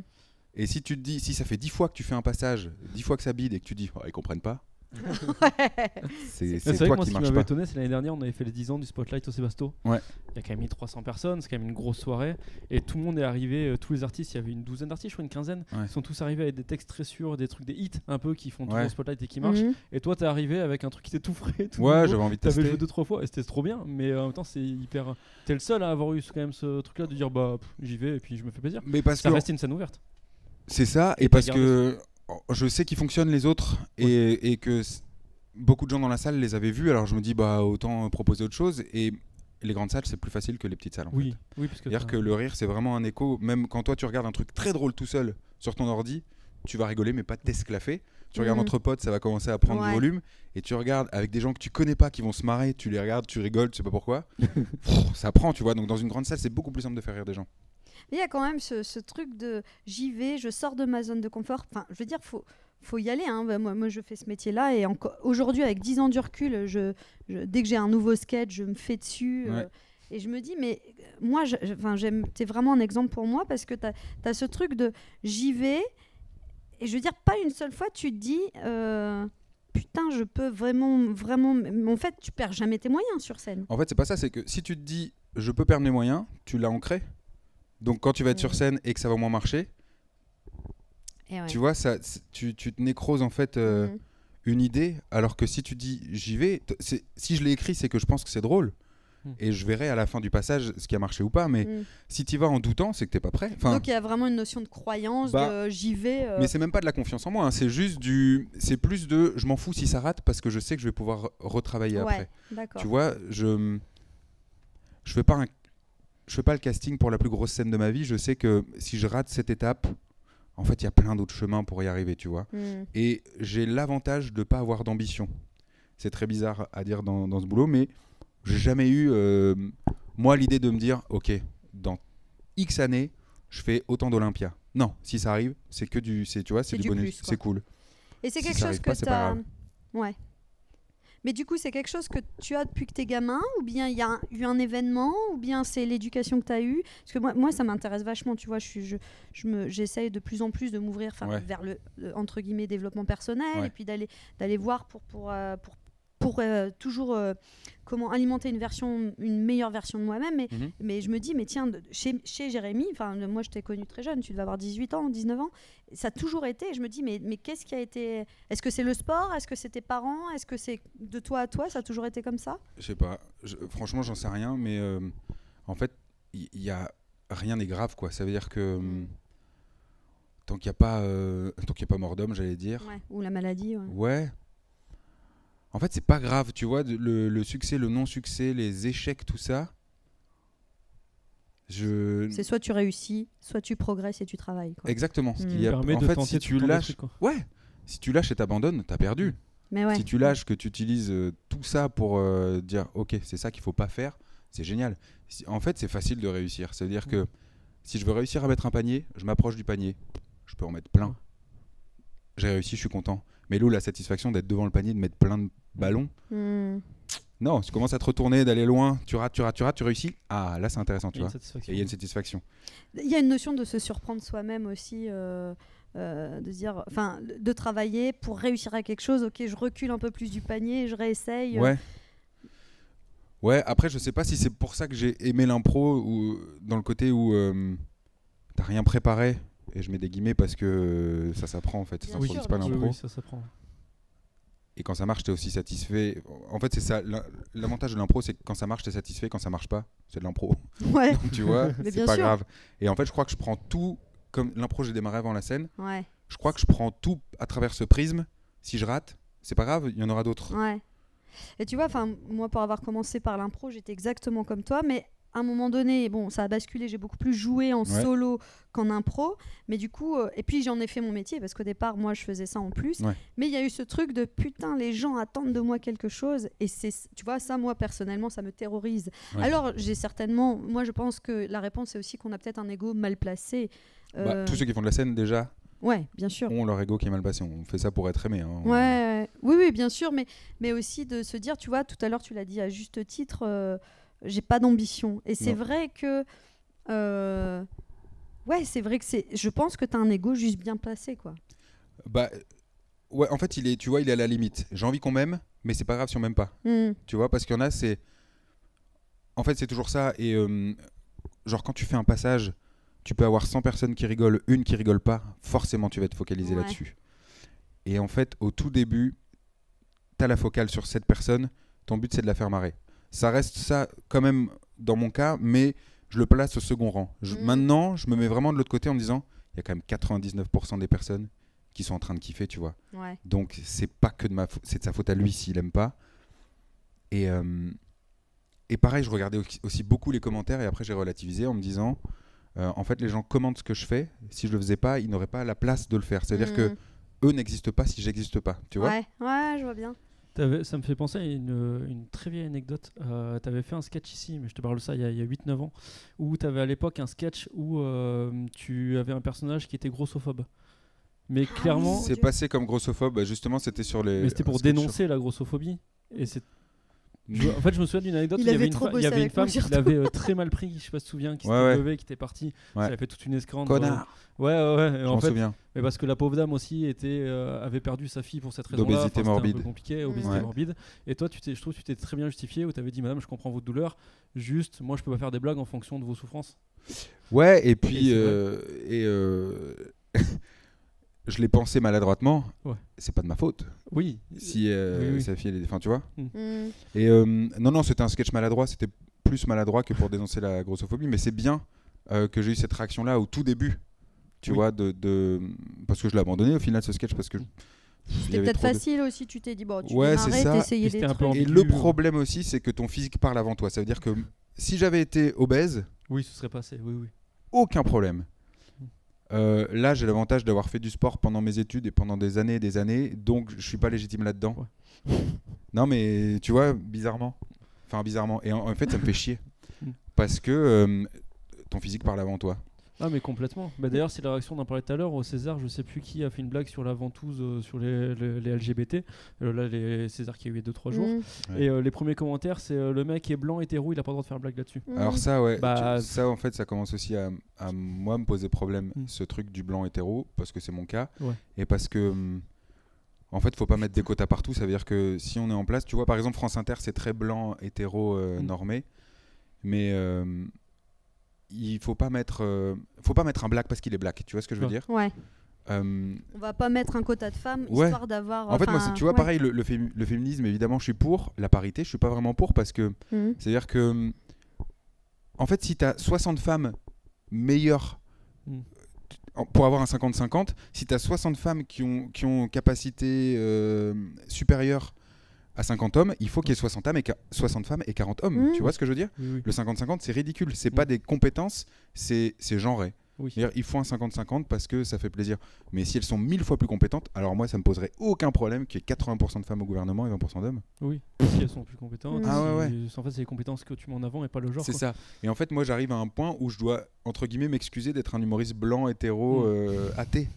Et si tu te dis, si ça fait dix fois que tu fais un passage, dix fois que ça bide et que tu dis, oh, ils comprennent pas, c'est c'est vrai que toi moi, qui ce qui marche m'avait pas. étonné, c'est l'année dernière, on avait fait les 10 ans du Spotlight au Sébasto. Ouais. Il y a quand même mis 300 personnes, c'est quand même une grosse soirée. Et tout le monde est arrivé, euh, tous les artistes, il y avait une douzaine d'artistes, je crois une quinzaine. Ouais. Ils sont tous arrivés avec des textes très sûrs, des trucs, des hits un peu qui font Ouais. le Spotlight et qui marchent. Mhm. Et toi, t'es arrivé avec un truc qui était tout frais. Tout Ouais, nouveau. j'avais envie de T'avais tester. joué deux trois fois et c'était trop bien, mais euh, en même temps c'est hyper. T'es le seul à avoir eu ce- quand même ce truc-là de dire bah pff, j'y vais et puis je me fais plaisir. Mais parce Ça que reste une scène ouverte. c'est ça, Et parce gardé que je sais qu'ils fonctionnent les autres et, et que beaucoup de gens dans la salle les avaient vus, alors je me dis bah autant proposer autre chose. Et les grandes salles, c'est plus facile que les petites salles. En Oui, oui, parce que. C'est-à-dire que le rire, c'est vraiment un écho. Même quand toi, tu regardes un truc très drôle tout seul sur ton ordi, tu vas rigoler, mais pas t'esclaffer. Tu regardes Mhm. entre potes, ça va commencer à prendre Ouais. du volume. Et tu regardes avec des gens que tu connais pas qui vont se marrer, tu les regardes, tu rigoles, tu sais pas pourquoi. Pff, ça prend, tu vois. Donc dans une grande salle, c'est beaucoup plus simple de faire rire des gens. Mais il y a quand même ce, ce truc de j'y vais, je sors de ma zone de confort. Enfin, je veux dire, faut faut y aller. Hein. Bah, moi, moi, je fais ce métier-là et aujourd'hui, avec 10 ans du recul, je, je- dès que j'ai un nouveau sketch, je me fais dessus. euh, et je me dis, mais euh, moi. T'es vraiment un exemple pour moi parce que t'as as ce truc de j'y vais. Et je veux dire, pas une seule fois, tu te dis. euh, Putain, je peux vraiment, vraiment. mais En fait, tu perds jamais tes moyens sur scène. En fait, c'est pas ça. C'est que si tu te dis, je peux perdre mes moyens, tu l'as ancré. Donc quand tu vas être sur scène et que ça va moins marcher, Et ouais. tu vois, ça, tu, tu te nécroses en fait euh, Mhm. une idée, alors que si tu dis j'y vais, si je l'ai écrit, c'est que je pense que c'est drôle. Mm. Et je verrai à la fin du passage ce qui a marché ou pas. Mais Mhm. si tu vas en doutant, c'est que t'es pas prêt. Enfin, Donc il y a vraiment une notion de croyance, Bah, de j'y vais. euh, mais c'est même pas de la confiance en moi. hein, C'est juste du. C'est plus de. Je m'en fous si ça rate parce que je sais que je vais pouvoir retravailler ouais, après. Tu vois, je. Je fais pas un. Je fais pas le casting pour la plus grosse scène de ma vie. Je sais que si je rate cette étape, en fait, il y a plein d'autres chemins pour y arriver, tu vois. Hmm. Et j'ai l'avantage de pas avoir d'ambition. C'est très bizarre à dire dans, dans ce boulot, mais j'ai jamais eu, euh, moi, l'idée de me dire, ok, dans X années, je fais autant d'Olympia. Non, si ça arrive, c'est que du, tu vois, c'est du, du bonus, c'est cool. Et c'est Si quelque chose que tu as. Ouais. Mais du coup, c'est quelque chose que tu as depuis que tu es gamin Ou bien il y a un- eu un événement Ou bien c'est l'éducation que tu as eue? Parce que moi, moi ça m'intéresse vachement, tu vois. Je suis, je, je me, j'essaye de plus en plus de m'ouvrir Ouais. vers le, le, entre guillemets, développement personnel Ouais. et puis d'aller, d'aller voir pour, pour, euh, pour pour euh, toujours euh, comment alimenter une version, une meilleure version de moi-même. Mais, Mhm. mais je me dis, mais tiens, de- chez, chez Jérémy, enfin moi je t'ai connu très jeune, tu devais avoir 18 ans, 19 ans, ça a toujours été. Je me dis, mais, mais qu'est-ce qui a été Est-ce que c'est le sport? Est-ce que c'est tes parents? Est-ce que c'est de toi à toi? Ça a toujours été comme ça? Je sais pas. Je- franchement, j'en sais rien, mais euh, en fait, il y, y a rien n'est grave, quoi. Ça veut dire que hum, tant qu'il n'y a pas, tant qu'il y a pas mort d'homme, j'allais dire. Ouais. Ou la maladie ouais. Ouais. En fait, c'est pas grave, tu vois, le, le succès, le non-succès, les échecs, tout ça. Je. C'est soit tu réussis, soit tu progresses et tu travailles. Quoi. Exactement. Ce qu'il Mm. y a- permet En de fait, si tu lâches, ouais, si tu lâches et t'abandonnes, t'as perdu. Mais ouais. Si tu lâches, que tu utilises euh, tout ça pour euh, dire, ok, c'est ça qu'il faut pas faire, c'est génial. Si- en fait, c'est facile de réussir. C'est-à-dire que si je veux réussir à mettre un panier, je m'approche du panier, je peux en mettre plein. J'ai réussi, je suis content. Mais là, la satisfaction d'être devant le panier, de mettre plein de ballons, Hmm. non, tu commences à te retourner, d'aller loin, tu rates, tu rates, tu rates, tu réussis. Ah, là, c'est intéressant, tu vois. une satisfaction. Et il y a une satisfaction. Il y a une notion de se surprendre soi-même aussi, euh, euh, de dire, enfin, de travailler pour réussir à quelque chose. Ok, je recule un peu plus du panier, je réessaye. Ouais. Ouais, après, je sais pas si c'est pour ça que j'ai aimé l'impro, ou dans le côté où euh, t'as rien préparé, et je mets des guillemets parce que euh, ça s'apprend en fait, ça s'improvise pas l'impro. oui, ça s'apprend. Et quand ça marche, t'es aussi satisfait. En fait, c'est ça. L'avantage de l'impro, c'est que quand ça marche, t'es satisfait. Quand ça marche pas, c'est de l'impro. Ouais, Donc, tu vois, c'est pas sûr. grave. Et en fait, je crois que je prends tout. Comme l'impro, j'ai démarré avant la scène. ouais, Je crois que je prends tout à travers ce prisme. Si je rate, c'est pas grave, il y en aura d'autres. ouais. Et tu vois, enfin, moi, pour avoir commencé par l'impro, j'étais exactement comme toi, mais à un moment donné, bon, ça a basculé. J'ai beaucoup plus joué en Ouais. solo qu'en impro, mais du coup, euh, et puis j'en ai fait mon métier parce qu'au départ, moi, je faisais ça en plus. Ouais. Mais il y a eu ce truc de putain, les gens attendent de moi quelque chose, et c'est, tu vois, ça, moi personnellement, ça me terrorise. Ouais. Alors, j'ai certainement, moi, je pense que la réponse c'est aussi qu'on a peut-être un ego mal placé. Bah, Euh, tous ceux qui font de la scène, déjà, Ouais, bien sûr. ont leur ego qui est mal passé. On fait ça pour être aimé. hein. Ouais. oui, oui, bien sûr, mais, mais aussi de se dire, tu vois, tout à l'heure, tu l'as dit à juste titre, euh, j'ai pas d'ambition. Et c'est vrai que. euh, ouais, c'est vrai que c'est. Je pense que tu as un ego juste bien placé, quoi. Bah, ouais, en fait, il est, tu vois, il est à la limite. J'ai envie qu'on m'aime, mais c'est pas grave si on m'aime pas. Hmm. Tu vois, parce qu'il y en a, c'est. En fait, c'est toujours ça. Et euh, genre, quand tu fais un passage, tu peux avoir 100 personnes qui rigolent, une qui rigole pas. Forcément, tu vas te focaliser Ouais. là-dessus. Et en fait, au tout début, tu as la focale sur cette personne. Ton but, c'est de la faire marrer. Ça reste ça, quand même, dans mon cas, mais je le place au second rang. Je- Mhm. Maintenant, je me mets vraiment de l'autre côté en me disant il y a quand même 99% des personnes qui sont en train de kiffer, tu vois. Ouais. Donc c'est pas que de ma c'est de sa faute à lui s'il aime pas. Et euh, et pareil, je regardais aussi- beaucoup les commentaires et après j'ai relativisé en me disant euh, en fait les gens commentent ce que je fais. Si je le faisais pas, ils n'auraient pas la place de le faire. C'est-à-dire que Hmm. eux n'existent pas si j'existe pas. Tu vois Ouais, ouais, je vois bien. T'avais- Ça me fait penser à une, une très vieille anecdote. Euh, tu avais fait un sketch ici, mais je te parle de ça il y a, a 8-9 ans, où tu avais à l'époque un sketch où euh, tu avais un personnage qui était grossophobe. Mais Ah clairement. C'est passé comme grossophobe. bah, Justement, c'était sur les. mais c'était pour sur- dénoncer la grossophobie. Et c'est je- en fait, je me souviens d'une anecdote Il où il y avait trop fa- il y avait une femme qui l'avait euh, très mal pris, je sais pas si tu te souviens, qui Ouais, s'était ouais. levée, qui était partie. Ouais. Ça avait fait toute une esclandre. Connard. Ouais, ouais, ouais. Je en fait, souviens. mais parce que la pauvre dame aussi était, euh, avait perdu sa fille pour cette raison-là. D'obésité Enfin, c'était un morbide. peu compliqué, obésité Ouais. morbide. Et toi, tu t'es, je trouve que tu t'es très bien justifié où tu avais dit, madame, je comprends votre douleur. Juste, moi, je peux pas faire des blagues en fonction de vos souffrances. Ouais, et puis euh, et euh, je l'ai pensé maladroitement. Ouais. C'est pas de ma faute. Oui. Si euh, Oui, oui. sa fille, elle est- enfin, tu vois. Hmm. Et euh, non, non, c'était un sketch maladroit. C'était plus maladroit que pour dénoncer la grossophobie, mais c'est bien euh, que j'ai eu cette réaction-là au tout début. Tu Oui. vois, de, de- parce que je l'ai abandonné au final ce sketch parce que C'était peut-être de- facile aussi, tu t'es dit, bon, tu Ouais, c'est ça. des un trucs. Et le problème aussi, c'est que ton physique parle avant toi. Ça veut dire que si j'avais été obèse, Oui, ce serait passé. Oui, oui. aucun problème. Euh, là, j'ai l'avantage d'avoir fait du sport pendant mes études et pendant des années et des années, donc je suis pas légitime là-dedans. Non, mais tu vois, bizarrement. Enfin, bizarrement. Et en, en fait, ça me fait chier. Mm. Parce que euh, ton physique parle avant toi. Ah, mais complètement. Bah, D'ailleurs, c'est la réaction dont on parlait tout à l'heure. Au César, je sais plus qui a fait une blague sur la ventouse euh, sur les, les- les LGBT. Euh, là, les César qui a eu 2-3 jours. Ouais. Et euh, les premiers commentaires, c'est euh, le mec est blanc, hétéro, il a pas le droit de faire une blague là-dessus. Alors ça, ouais. Bah, tu- ça, en fait, ça commence aussi à, à moi me poser problème, Mm. ce truc du blanc hétéro, parce que c'est mon cas. Ouais. Et parce que hum, En fait, faut pas mettre des quotas partout. Ça veut dire que si on est en place, tu vois, par exemple, France Inter, c'est très blanc, hétéro, euh, Mm. normé. Mais euh, il faut pas mettre, euh, faut pas mettre un black parce qu'il est black. Tu vois ce que je veux Ouais. dire Ouais. Euh, On va pas mettre un quota de femmes Ouais. histoire d'avoir. En fait, moi, c'est- tu vois, ouais. pareil, le, le fémi- le féminisme, évidemment, je suis pour. La parité, je suis pas vraiment pour parce que Mhm. c'est-à-dire que, hum, en fait, si tu as 60 femmes meilleures Mm. en- pour avoir un 50-50, si tu as 60 femmes qui ont, qui ont capacité euh, supérieure à 50 hommes, il faut qu'il y ait 60, hommes et qua- 60 femmes et 40 hommes. Mm. Tu vois ce que je veux dire? Oui, oui. Le 50-50, c'est ridicule. C'est Mm. pas des compétences, c'est c'est genré. Oui. Il faut un 50-50 parce que ça fait plaisir. Mais si elles sont mille fois plus compétentes, alors moi, ça me poserait aucun problème qu'il y ait 80% de femmes au gouvernement et 20% d'hommes. Oui, si elles sont plus compétentes. Ah ouais, si- En fait, c'est les compétences que tu mets en avant et pas le genre. C'est ça. Et en fait, moi, j'arrive à un point où je dois, entre guillemets, m'excuser d'être un humoriste blanc, hétéro, Mm. euh, athée.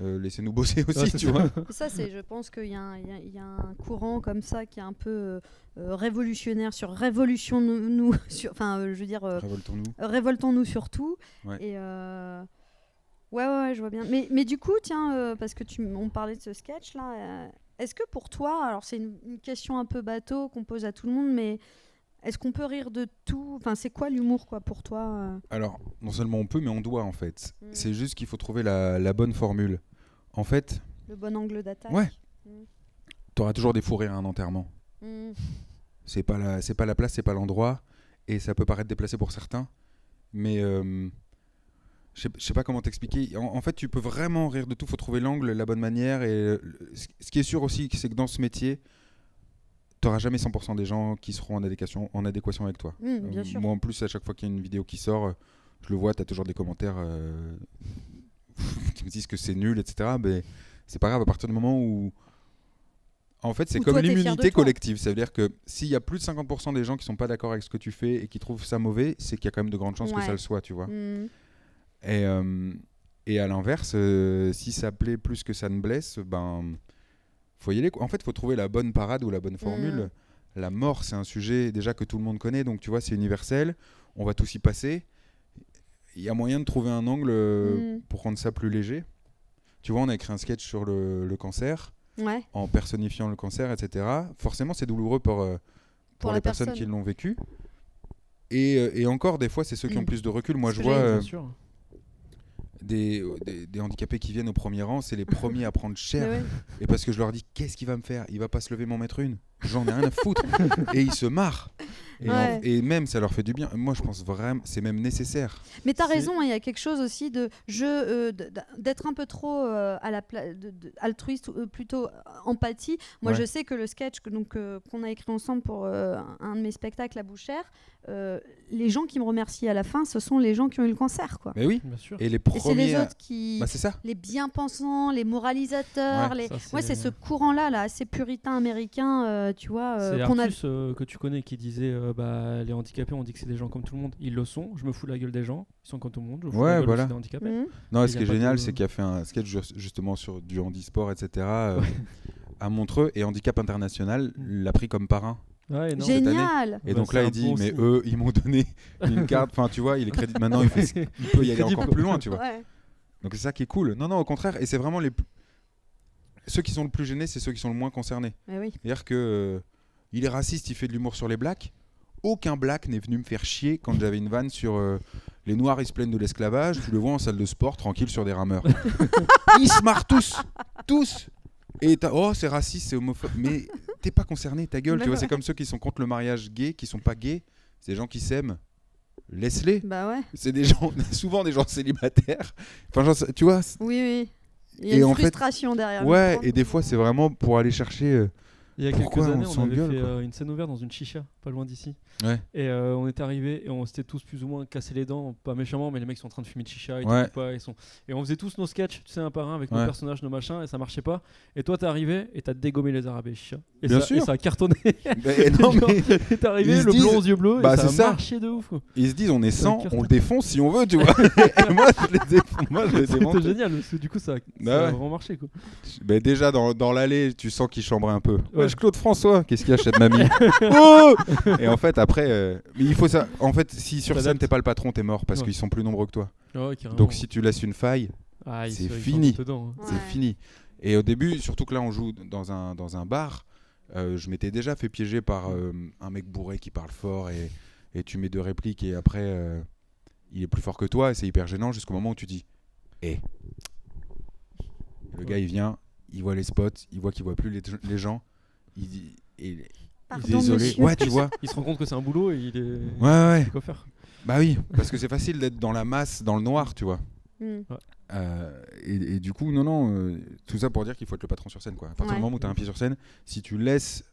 Euh, Laissez-nous bosser aussi, Ouais, tu ça. vois. Ça, c'est, je pense qu'il y, a un- il y a- il y a un courant comme ça qui est un peu euh, euh, révolutionnaire sur révolution nous, nous- sur, enfin, euh, je veux dire, euh, Révoltons-nous. révoltons-nous surtout. Ouais. Et euh, ouais, ouais, ouais, je vois bien. Mais, mais du coup, tiens, euh, parce que tu, on parlait de ce sketch là, euh, est-ce que pour toi, alors c'est une, une question un peu bateau qu'on pose à tout le monde, mais est-ce qu'on peut rire de tout? Enfin, c'est quoi l'humour, quoi, pour toi euh? Alors, non seulement on peut, mais on doit, en fait. Mm. C'est juste qu'il faut trouver la, la bonne formule. En fait, Le bon angle d'attaque? Ouais. Mm. t'auras toujours des fous rires à un enterrement. Mm. C'est pas la, c'est pas la place, c'est pas l'endroit, et ça peut paraître déplacé pour certains, mais euh, je sais- pas comment t'expliquer. En, en fait, tu peux vraiment rire de tout. Faut trouver l'angle, la bonne manière, et ce qui est sûr aussi, c'est que dans ce métier, t'auras jamais 100% des gens qui seront en adéquation, en adéquation avec toi. Mm, bien Euh, sûr. Moi, en plus, à chaque fois qu'il y a une vidéo qui sort, euh, je le vois, tu as toujours des commentaires euh, qui me disent que c'est nul, etc. Mais c'est pas grave, à partir du moment où. En fait, c'est comme l'immunité collective. Ça veut dire que s'il y a plus de 50% des gens qui sont pas d'accord avec ce que tu fais et qui trouvent ça mauvais, c'est qu'il y a quand même de grandes chances que ça le soit, tu vois. Mm. Et, euh, et à l'inverse, euh, si ça plaît plus que ça ne blesse, ben faut y aller. En fait, faut trouver la bonne parade ou la bonne formule. Mm. La mort, c'est un sujet déjà que tout le monde connaît, donc tu vois, c'est universel. On va tous y passer. Il y a moyen de trouver un angle euh, Mm. pour rendre ça plus léger. Tu vois, on a écrit un sketch sur le, le cancer, Ouais. en personnifiant le cancer, etc. Forcément, c'est douloureux pour, euh, pour, les personnes personne. qui l'ont vécu. Et, euh, et encore, des fois, c'est ceux qui ont Mm. plus de recul. Moi, je vois j'allais euh, Bien sûr. Des, des, des handicapés qui viennent au premier rang, c'est les premiers à prendre cher. Ouais. Et parce que je leur dis, qu'est-ce qu'il va me faire? Il va pas se lever m'en mettre une? J'en ai rien à foutre. et ils se marrent. Et, en- et même, ça leur fait du bien. Moi, je pense vraiment, c'est même nécessaire. Mais t'as raison, hein, il y a quelque chose aussi de je euh, d'être un peu trop euh, à la pla- de- de- altruiste, ou, euh, plutôt empathie. Moi, Ouais. je sais que le sketch que donc euh, qu'on a écrit ensemble pour euh, un de mes spectacles à Bouchère, euh, les gens qui me remercient à la fin, ce sont les gens qui ont eu le cancer, quoi. Mais oui. Bien sûr. Et les Et premiers. c'est les autres qui, Bah, c'est ça. les bien-pensants, les moralisateurs, Ouais, les. Ça, Ouais, c'est ce courant-là, là, assez puritain américain, euh, tu vois, euh, C'est qu'on a. Euh, que tu connais qui disait euh, bah, les handicapés, on dit que c'est des gens comme tout le monde. Ils le sont. Je me fous la gueule des gens. Ils sont comme tout le monde. Je me fous Ouais, la gueule voilà. des handicapés. Mhm. Non, ce qui est génial, de- c'est qu'il a fait un sketch ju- justement sur du handisport, etc. euh, à Montreux. Et Handicap International l'a pris comme parrain. Ouais, non. Génial. Et Bah, donc là, il dit, bon mais signe. eux, ils m'ont donné une carte. Enfin, tu vois, il est crédit. Maintenant, il, fait ce- il peut y aller encore plus loin, tu vois. Ouais. Donc c'est ça qui est cool. Non, non, au contraire. Et c'est vraiment les. Ceux qui sont le plus gênés, c'est ceux qui sont le moins concernés. Oui. C'est-à-dire que. euh, il est raciste, il fait de l'humour sur les blacks. Aucun black n'est venu me faire chier quand j'avais une vanne sur euh, les noirs, ils se plaignent de l'esclavage. Tu le vois en salle de sport, tranquille sur des rameurs. ils se marrent tous. Tous. Et t'as, oh, c'est raciste, c'est homophobe. Mais t'es pas concerné, ta gueule. Tu vois, ouais. c'est comme ceux qui sont contre le mariage gay, qui sont pas gays. C'est des gens qui s'aiment. Laisse-les. Bah ouais. C'est des gens, souvent des gens célibataires. Enfin, genre, tu vois. Oui, oui. Il y a Et une fait- frustration derrière. Ouais, et des fois, c'est vraiment pour aller chercher. euh, Il y a Pourquoi quelques on années, on, avait s'engueule, fait quoi euh, une scène ouverte dans une chicha, pas loin d'ici. Ouais. Et euh, on est arrivé et on s'était tous plus ou moins cassé les dents, pas méchamment, mais les mecs sont en train de fumer de chicha, Ouais. t'écoutent pas, ils sont. Et on faisait tous nos sketchs, tu sais, un par un avec nos Ouais. personnages, nos machins, et ça marchait pas. Et toi, t'es arrivé et t'as dégommé les arabes et chicha. Et Bien ça, sûr. Et ça a cartonné. Mais non, Genre, mais t'es arrivé, le blond disent- aux yeux bleus, Bah, et ça a ça. marché de ouf. quoi. ils se disent, on est Ça 100, cartonne. on le défonce si on veut, tu vois. et moi, je les défonce. Moi, je les C'était génial, parce que du coup, ça, ça Bah a vraiment marché. Quoi. Mais déjà, dans, dans l'allée, tu sens qu'il chambrait un peu. Ouais. Claude François, qu'est-ce qu'il y a chez mamie Oh Et en fait, après, euh, mais il faut ça. En fait, si sur scène, t'es pas le patron, t'es mort parce Ouais. qu'ils sont plus nombreux que toi. Carrément. Donc, si tu laisses une faille, Ah, c'est fini. hein. c'est Ouais. fini. Et au début, surtout que là, on joue dans un, dans un bar, euh, je m'étais déjà fait piéger par euh, un mec bourré qui parle fort et, et tu mets deux répliques et après, euh, il est plus fort que toi et c'est hyper gênant jusqu'au moment où tu dis Eh. Le gars, il vient, il voit les spots, il voit qu'il voit plus les, les gens. Il dit. et- Pardon, désolé. monsieur. Ouais, tu vois. Il se rend compte que c'est un boulot et il est. Ouais, ouais. Faire Bah oui, parce que c'est facile d'être dans la masse, dans le noir, tu vois. Mm. Euh, et, et du coup, non, non, euh, tout ça pour dire qu'il faut être le patron sur scène. Quoi. À partir Ouais. du moment où tu as un pied sur scène, si tu laisses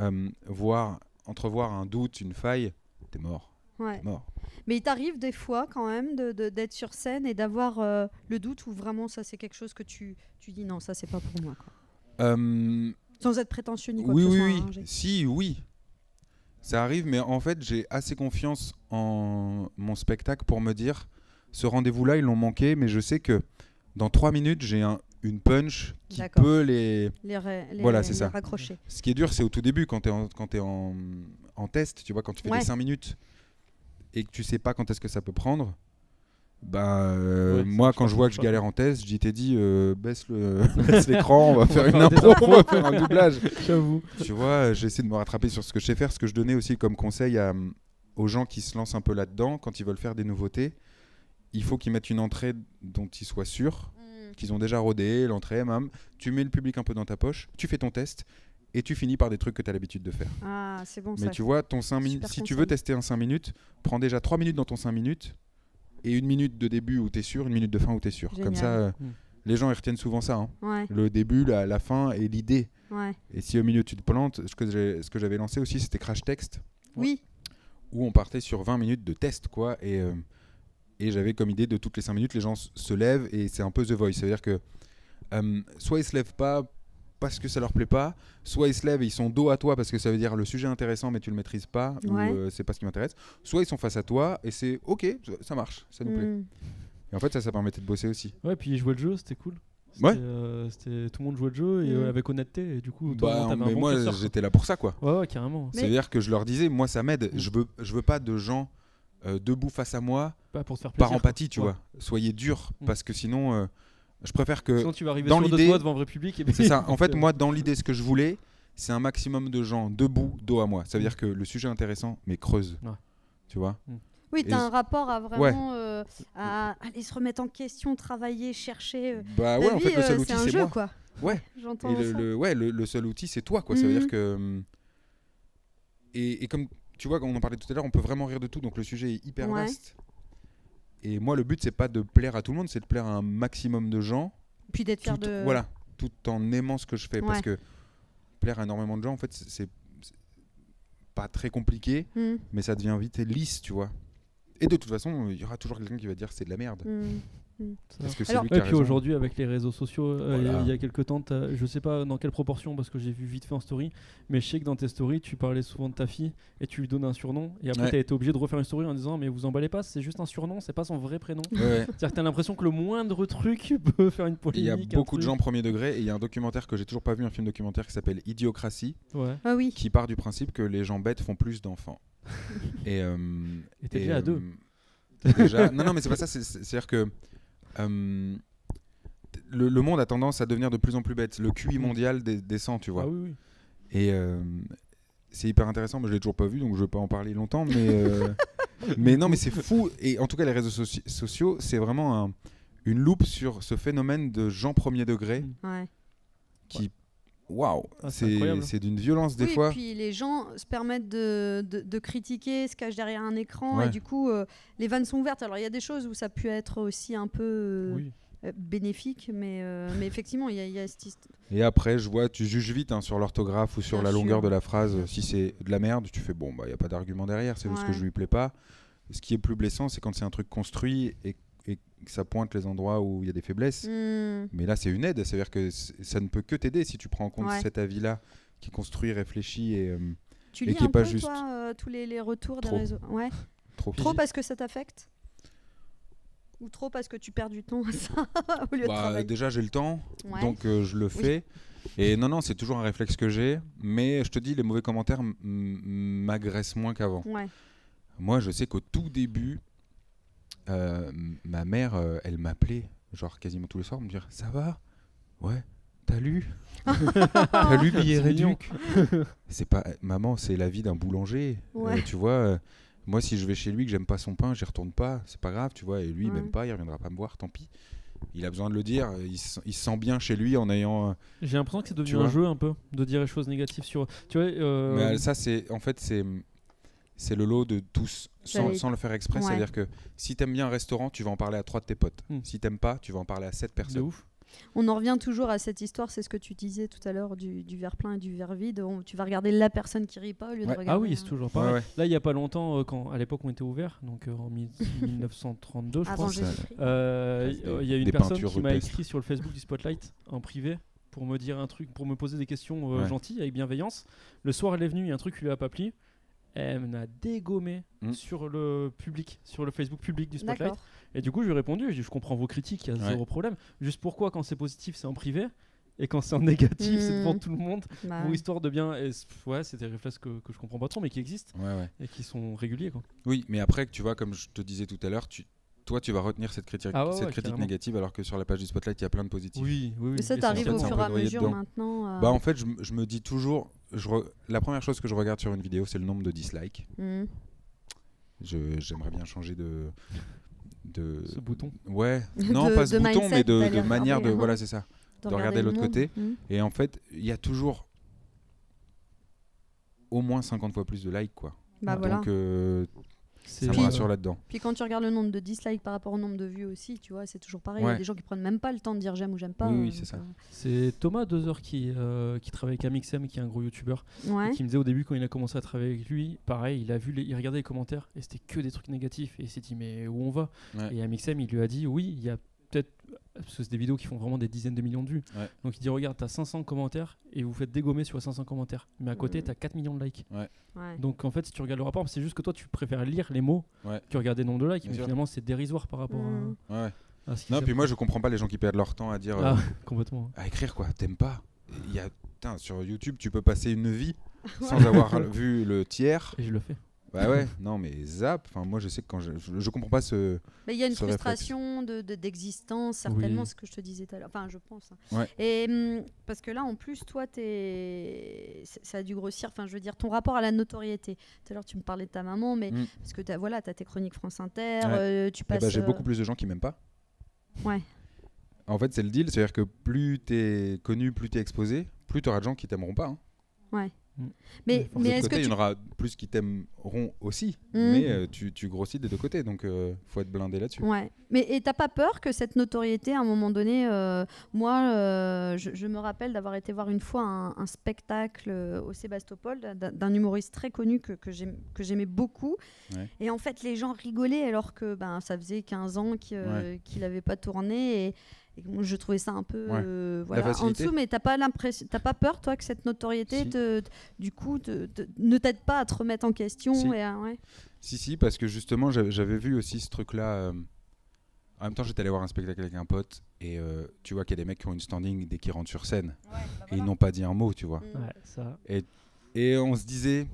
euh, voir, entrevoir un doute, une faille, t'es mort. Ouais. T'es mort. Mais il t'arrive des fois quand même de- de- d'être sur scène et d'avoir euh, le doute ou vraiment ça c'est quelque chose que tu, tu dis non, ça c'est pas pour moi. quoi. Euh, Sans être prétentieux ni quoi oui, que ce oui, soit, oui. hein, Si, oui. Ça arrive, mais en fait, j'ai assez confiance en mon spectacle pour me dire ce rendez-vous-là, ils l'ont manqué, mais je sais que dans trois minutes, j'ai un- une punch qui peut les. les, ra- les- Voilà, c'est ça. raccrocher. Ce qui est dur, c'est au tout début, quand tu es, en, quand t'es en, en test, tu vois, quand tu fais Ouais. les 5 minutes et que tu sais pas quand est-ce que ça peut prendre. Bah, euh, Ouais, moi, quand je vois que je galère en test, j'y t'ai dit, euh, baisse le- baisse l'écran, on va faire une impro, on va faire un doublage. J'avoue. tu vois, j'essaie de me rattraper sur ce que je sais faire, ce que je donnais aussi comme conseil à, aux gens qui se lancent un peu là-dedans, quand ils veulent faire des nouveautés, il faut qu'ils mettent une entrée dont ils soient sûrs, Mm. qu'ils ont déjà rodé, l'entrée, même. Tu mets le public un peu dans ta poche, tu fais ton test, et tu finis par des trucs que tu as l'habitude de faire. Ah, c'est bon Mais ça. tu vois, ton 5 minutes, si tu veux tester un 5 minutes, prends déjà 3 minutes dans ton 5 minutes, et une minute de début où tu es sûr, une minute de fin où tu es sûr. Comme ça, euh, Mm. les gens ils retiennent souvent ça. hein. Ouais, Le début, la, la fin et l'idée. ouais. Et si au milieu tu te plantes, ce que j'ai- ce que j'avais lancé aussi, c'était Crash Text, Oui, où on partait sur 20 minutes de test, quoi. Et, euh, et j'avais comme idée de toutes les 5 minutes, les gens se lèvent et c'est un peu The Voice. C'est-à-dire que euh, soit ils se lèvent pas parce que ça leur plaît pas, soit ils se lèvent et ils sont dos à toi parce que ça veut dire le sujet est intéressant mais tu le maîtrises pas Ouais. ou euh, c'est pas ce qui m'intéresse, soit ils sont face à toi et c'est ok, ça, marche, ça nous plaît. Mm. Et en fait ça, ça permettait de bosser aussi. Ouais, puis jouer le jeu, c'était cool. Ouais. C'était, euh, tout le monde jouait le jeu et Mm. euh, avec honnêteté. Et du coup, toi, Bah, mais bon moi j'étais là pour ça quoi. Ouais, ouais, carrément. Mais- C'est-à-dire que je leur disais, moi ça m'aide, Mm. je veux, je veux pas de gens euh, debout face à moi Pas pour se faire par plaisir. empathie, quoi. tu Ouais. vois. Soyez dur Mm. parce que sinon euh, je préfère que Sinon, tu vas arriver dans sur deux l'idée- doigts devant un vrai public. Et puis- C'est ça. En fait, euh, moi, dans l'idée, ce que je voulais, c'est un maximum de gens debout, dos à moi. Ça veut dire que le sujet est intéressant, mais creuse. Ouais. Tu vois? Oui, Et tu as un rapport à vraiment euh, à aller se remettre en question, travailler, chercher. euh. Bah ouais, en vie, fait, le seul euh, outil, c'est un c'est jeu, moi. quoi. Ouais. J'entends Et le, ça. le- ouais, le, le seul outil, c'est toi, quoi. Ça veut dire que. hum, Et, et comme tu vois, quand on en parlait tout à l'heure, on peut vraiment rire de tout, donc le sujet est hyper Ouais. vaste. Et moi, le but, c'est pas de plaire à tout le monde, c'est de plaire à un maximum de gens, Puis d'être fier de. voilà, tout en aimant ce que je fais. Parce que plaire à énormément de gens, en fait, c'est pas très compliqué. Mm, mais ça devient vite lisse, tu vois. Et de toute façon, il y aura toujours quelqu'un qui va dire c'est de la merde. mm. Parce que c'est Alors- lui qui Ouais, a puis aujourd'hui, avec les réseaux sociaux, euh, il y a- quelques temps, je sais pas dans quelle proportion, parce que j'ai vu vite fait en story, mais je sais que dans tes stories, tu parlais souvent de ta fille et tu lui donnais un surnom. Et après, Ouais. tu as été obligé de refaire une story en disant Mais vous emballez pas, c'est juste un surnom, c'est pas son vrai prénom. Ouais. C'est-à-dire que t'as l'impression que le moindre truc peut faire une Et polémique. Il y a beaucoup de gens premier degré et il y a un documentaire que j'ai toujours pas vu, un film documentaire qui s'appelle Idiocratie, Ouais. Ah oui. qui part du principe que les gens bêtes font plus d'enfants. et euh, Et t'es et, déjà à deux. euh, déjà- Non, non, mais c'est pas ça. c'est- c'est- C'est-à-dire que euh, le, le monde a tendance à devenir de plus en plus bête. Le QI mondial dé- descend, tu vois. Ah oui, oui. Et euh, c'est hyper intéressant, mais je l'ai toujours pas vu, donc je vais pas en parler longtemps. Mais, euh, mais non, mais c'est fou. Et en tout cas, les réseaux soci- sociaux, c'est vraiment un- une loupe sur ce phénomène de gens premier degré Ouais. qui, waouh, Ah, c'est d'une violence des oui, fois. et puis les gens se permettent de, de, de critiquer, se cachent derrière un écran, Ouais. et du coup, euh, les vannes sont ouvertes. Alors, il y a des choses où ça peut être aussi un peu euh, oui. euh, bénéfique, mais, euh, mais effectivement, il y a, il y a cette Et après, je vois, tu juges vite hein, sur l'orthographe ou sur Bien la sûr. longueur de la phrase. Si c'est de la merde, tu fais bon, bah, il n'y a pas d'argument derrière, c'est juste que Ouais. je lui plais pas. Ce qui est plus blessant, c'est quand c'est un truc construit et, ça pointe les endroits où il y a des faiblesses. Hmm. Mais là, c'est une aide. C'est-à-dire que ça ne peut que t'aider si tu prends en compte Ouais. cet avis-là qui est construit, réfléchi et euh, Tu Et lis qui est un pas peu, juste. toi, euh, tous les, les retours Trop. des réseaux? Ouais. trop. Trop parce que ça t'affecte? Ou trop parce que tu perds du temps à ça au lieu Bah, déjà, j'ai le temps, Ouais. donc euh, je le fais. Et non, non, c'est toujours un réflexe que j'ai. Mais je te dis, les mauvais commentaires m'agressent moins qu'avant. Ouais. Moi, je sais qu'au tout début, euh, ma mère, euh, elle m'appelait, genre quasiment tous les soirs, me dire Ça va? Ouais. T'as lu? T'as lu billet réduc? C'est pas maman, c'est la vie d'un boulanger. Ouais. Euh, tu vois, euh, moi si je vais chez lui que j'aime pas son pain, j'y retourne pas, c'est pas grave, tu vois. Et lui, il Ouais. m'aime pas, il reviendra pas me voir, tant pis. Il a besoin de le dire. Il se, il se sent bien chez lui en ayant. J'ai l'impression que c'est devenu un jeu un peu de dire les choses négatives sur. Tu vois, euh, Mais ça, c'est en fait c'est c'est le lot de tous sans, le faire exprès. Ouais. C'est-à-dire que si t'aimes bien un restaurant, tu vas en parler à trois de tes potes. Hmm. Si t'aimes pas, tu vas en parler à sept de personnes. ouf. On en revient toujours à cette histoire, c'est ce que tu disais tout à l'heure du, du verre plein et du verre vide. On- tu vas regarder la personne qui rit pas au lieu Ouais. de Ah regarder. Ah oui, un- c'est toujours pareil. ouais. Là, il y a pas longtemps, euh, quand à l'époque on était ouvert, donc euh, en mi- 1932, je Avant pense. Euh, Il y a une personne qui m'a écrit sur le Facebook du Spotlight en privé pour me dire un truc, pour me poser des questions euh, Ouais. gentilles avec bienveillance. Le soir, elle est venue, il y a un truc qui lui a pas plu. Elle m'a dégommé Mm. sur le public, sur le Facebook public du Spotlight. Et du coup, je lui ai répondu, je, dis, je comprends vos critiques, il y a Ouais. zéro problème. Juste pourquoi, quand c'est positif, c'est en privé et quand c'est en négatif, c'est devant Mm. tout le monde Bah pour ouais. histoire de bien. et ouais, c'est des réflexes que, que je comprends pas trop, mais qui existent Ouais, ouais. et qui sont réguliers. Quoi. Oui, mais après, tu vois, comme je te disais tout à l'heure, tu, toi, tu vas retenir cette critique, Ah ouais, cette ouais, critique carrément. négative, alors que sur la page du Spotlight, il y a plein de positifs. Oui, oui, oui. Mais ça Et t'arrive en au fur et à mesure dedans. maintenant. euh, Bah, en fait, je, me dis toujours, je re- la première chose que je regarde sur une vidéo, c'est le nombre de dislikes. Je- J'aimerais bien changer de. de Ce bouton. Ouais, non, De- pas ce de bouton, mindset mais de, manière de. Voilà, hein. c'est ça. De de regarder l'autre côté. Hmm. Et en fait, il y a toujours au moins 50 fois plus de likes, quoi. Bah voilà. Donc, euh, ça me Puis- rassure là-dedans. Puis quand tu regardes le nombre de dislikes par rapport au nombre de vues aussi, tu vois, c'est toujours pareil. Il y a des gens qui prennent même pas le temps de dire j'aime ou j'aime pas. Oui, oui, euh, c'est ça. C'est Thomas Dozer qui, euh, qui travaille avec Amixem, qui est un gros youtubeur, euh, Ouais. qui me disait au début quand il a commencé à travailler avec lui, pareil, il a vu, les- il regardait les commentaires et c'était que des trucs négatifs et il s'est dit mais où on va? Ouais. Et Amixem il lui a dit oui, il y a peut-être parce que c'est des vidéos qui font vraiment des dizaines de millions de vues. Ouais. Donc il dit regarde, t'as 500 commentaires et vous faites dégommer sur 500 commentaires, mais à côté Mhm. t'as 4 millions de likes. Ouais. Donc en fait si tu regardes le rapport, c'est juste que toi tu préfères lire les mots Ouais. que regarder le nombre de likes, Bien mais sûr. finalement c'est dérisoire par rapport à, Ouais. à ce Non, puis moi, je comprends pas les gens qui perdent leur temps à dire. Ah, euh, complètement. à écrire, quoi. T'aimes pas Il y a. sur YouTube, tu peux passer une vie sans avoir vu le tiers. Et je le fais. Bah ouais, non, mais zap. Enfin, moi, je sais que quand je. Je, je comprends pas ce. Mais il y a une frustration de- de- d'existence, certainement, Oui. ce que je te disais tout à l'heure. Enfin, je pense. hein. Ouais. Et hum, parce que là, en plus, toi, t'es- c- ça a dû grossir. Enfin, je veux dire, ton rapport à la notoriété. Tout à l'heure, tu me parlais de ta maman, mais Mm. parce que as, voilà, tu as tes chroniques France Inter, Ouais. euh, tu Eh passes. bah, j'ai euh, beaucoup plus de gens qui m'aiment pas. Ouais. En fait, c'est le deal. C'est-à-dire que plus t'es connu, plus t'es exposé, plus t'auras de gens qui t'aimeront pas. hein. Ouais. Mm. Mais, Ouais, mais est-ce que il y tu... en aura plus qui t'aimeront aussi. Mm. Mais euh, tu, tu grossis des deux côtés. Donc, euh, faut être blindé là-dessus. Ouais. Mais et t'as pas peur que cette notoriété, à un moment donné, euh, moi, euh, je, je me rappelle d'avoir été voir une fois un, un spectacle au Sébastopol d'un humoriste très connu que, que j'aimais beaucoup. Ouais. Et en fait, les gens rigolaient alors que ben, ça faisait 15 ans qu'il n'avait pas tourné. Et, et moi, je trouvais ça un peu Ouais. euh, voilà, en dessous. Mais t'as pas l'impression, t'as pas peur, toi, que cette notoriété, Si. te, te- du coup, te- te- ne t'aide pas à te remettre en question Si. et à- ouais. Si, si, parce que justement, j'avais vu aussi ce truc-là. euh, En même temps, j'étais allé voir un spectacle avec un pote. Et euh, tu vois qu'il y a des mecs qui ont une standing dès qu'ils rentrent sur scène. Et ils n'ont pas dit un mot, tu vois. Mm. Ouais, ça. Et on se disait,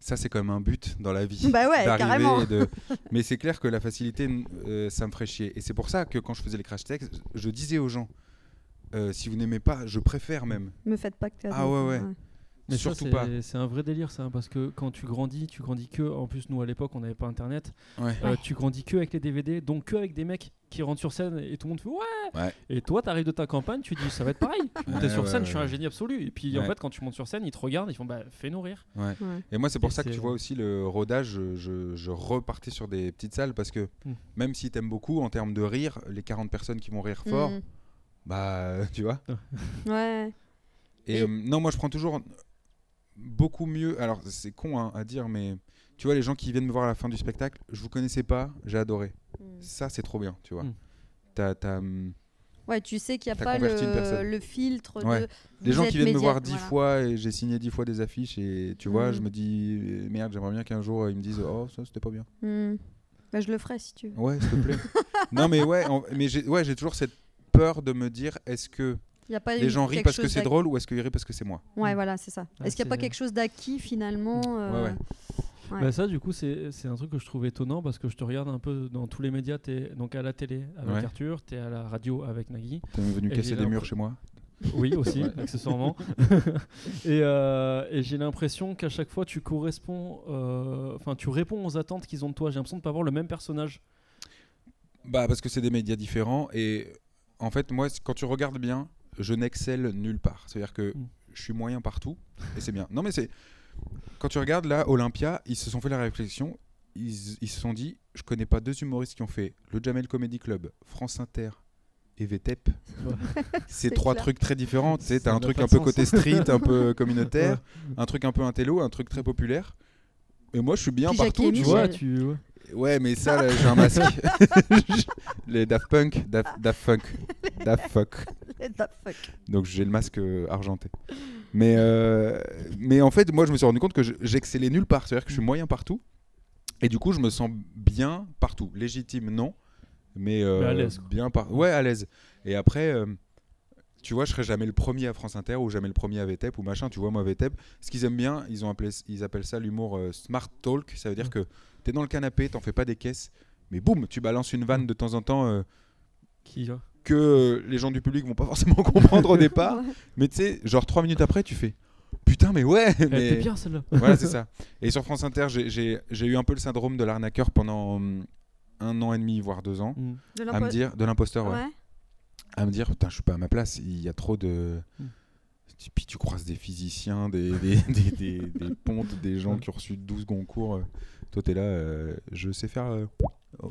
ça c'est quand même un but dans la vie. Bah ouais, d'arriver carrément. et de- Mais c'est clair que la facilité, euh, ça me ferait chier. Et c'est pour ça que quand je faisais les crash texts, je disais aux gens, euh, si vous n'aimez pas, je préfère même. Me faites pas que Ah ouais, ouais. Mais Surtout c'est- pas. C'est un vrai délire ça, parce que quand tu grandis, tu grandis que. En plus, nous à l'époque, on n'avait pas internet. Ouais. Euh, tu grandis que avec les DVD, donc que avec des mecs qui rentrent sur scène et tout le monde fait ouais. Ouais. Et toi, t'arrives de ta campagne, tu dis ça va être pareil. Tu montes Ouais, sur ouais, scène, ouais, je suis un génie absolu. Et puis en fait, quand tu montes sur scène, ils te regardent, ils font bah fais-nous rire. Ouais. Et moi, c'est pour Et ça que tu vois aussi le rodage, je, je- je repartais sur des petites salles parce que Mm. même si t'aimes beaucoup, en termes de rire, les 40 personnes qui vont rire fort, Mm. bah tu vois. Ouais. Et, Et- euh, non, moi je prends toujours beaucoup mieux. Alors c'est con hein, à dire, mais tu vois, les gens qui viennent me voir à la fin du spectacle, je vous connaissais pas, j'ai adoré. Mm. Ça, c'est trop bien, tu vois. Mm. T'as- t'as, hum, Ouais, tu sais qu'il n'y a pas le, le filtre Ouais. de. Des vous gens qui viennent me voir dix voilà. fois et j'ai signé dix fois des affiches et tu vois, je me dis euh, merde, j'aimerais bien qu'un jour euh, ils me disent oh ça c'était pas bien. Mm. Bah, je le ferai si tu veux. Ouais, s'il te plaît. non mais ouais, en- mais j'ai ouais, j'ai toujours cette peur de me dire est-ce que y a pas les gens rient parce que c'est drôle ou est-ce qu'ils rient parce que c'est moi Ouais, voilà, c'est ça. Ah, Est-ce qu'il n'y a pas quelque chose d'acquis finalement euh, ouais. Ouais. Bah, ça, du coup, c'est c'est un truc que je trouve étonnant parce que je te regarde un peu dans tous les médias. T'es donc à la télé avec Ouais. Arthur, t'es à la radio avec Nagui. T'es venu casser des murs chez moi Oui, aussi, Ouais. accessoirement. et euh, et j'ai l'impression qu'à chaque fois, tu corresponds, euh, enfin, tu réponds aux attentes qu'ils ont de toi. J'ai l'impression de pas avoir le même personnage. Bah parce que c'est des médias différents et en fait moi quand tu regardes bien, je n'excelle nulle part. C'est-à-dire que Mm. je suis moyen partout et c'est bien. Non mais c'est quand tu regardes là Olympia, ils se sont fait la réflexion, ils, ils se sont dit je connais pas deux humoristes qui ont fait le Jamel Comedy Club, France Inter et VTEP. Ouais. C'est trois clair. trucs très différents. Tu sais, Ça t'as un truc un peu sens. côté street, un peu communautaire, un truc un peu intello, un truc très populaire. Et moi, je suis bien Puis partout. Et Tu vois. Michel. vois, tu. ouais. Ouais, mais ça, là, j'ai un masque. Les Daft Punk, Daft, Daft Punk, Daft Fuck. The fuck. Donc j'ai le masque euh, argenté. Mais, euh, mais en fait, moi, je me suis rendu compte que je- j'excellais nulle part. C'est-à-dire que je suis moyen partout. Et du coup, je me sens bien partout. Légitime, non. Mais, euh, Mais à l'aise, quoi. bien par... Ouais, à l'aise. Et après, euh, tu vois, je serai jamais le premier à France Inter ou jamais le premier à VTEP ou machin. Tu vois, moi, VTEP, ce qu'ils aiment bien, ils, ont appelé, ils appellent ça l'humour euh, smart talk. Ça veut dire Mm. que tu es dans le canapé, t'en fais pas des caisses. Mais boum, tu balances une vanne de temps en temps euh, Qui que euh, les gens du public vont pas forcément comprendre au départ. Mais tu sais, genre trois minutes après, tu fais Putain, mais ouais Elle mais... était bien celle-là. Voilà, c'est ça. Et sur France Inter, j'ai- eu un peu le syndrome de l'arnaqueur pendant hum, un an et demi, voire deux ans. Mm. De À me dire, de l'imposteur, ouais. Ouais. À me dire, putain, je suis pas à ma place, il y a trop de. Mm. Puis tu croises des physiciens, des, des, des, des- des pontes, des gens Ouais. qui ont reçu 12 concours. euh. Toi, t'es là, euh, je sais faire. euh,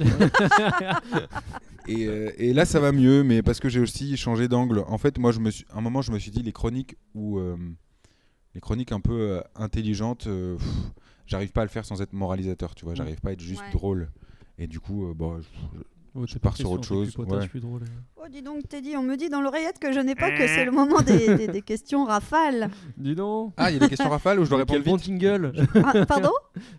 et, euh, et là, ça va mieux, mais parce que j'ai aussi changé d'angle. En fait, moi, je me suis, à un moment, je me suis dit, les chroniques ou les chroniques un peu euh, intelligentes, euh, j'arrive pas à le faire sans être moralisateur, tu vois. J'arrive pas à être juste Ouais. drôle. Et du coup, euh, bon, je- Oh, Je pars sur autre chose, pipotage ouais. plus drôle. Oh, dis donc, Teddy, on me dit dans l'oreillette que je n'ai pas que c'est le moment des, des- des questions rafales. Dis donc. Ah, il y a des questions rafales où je dois Quel répondre bon vite. jingle. Ah, pardon?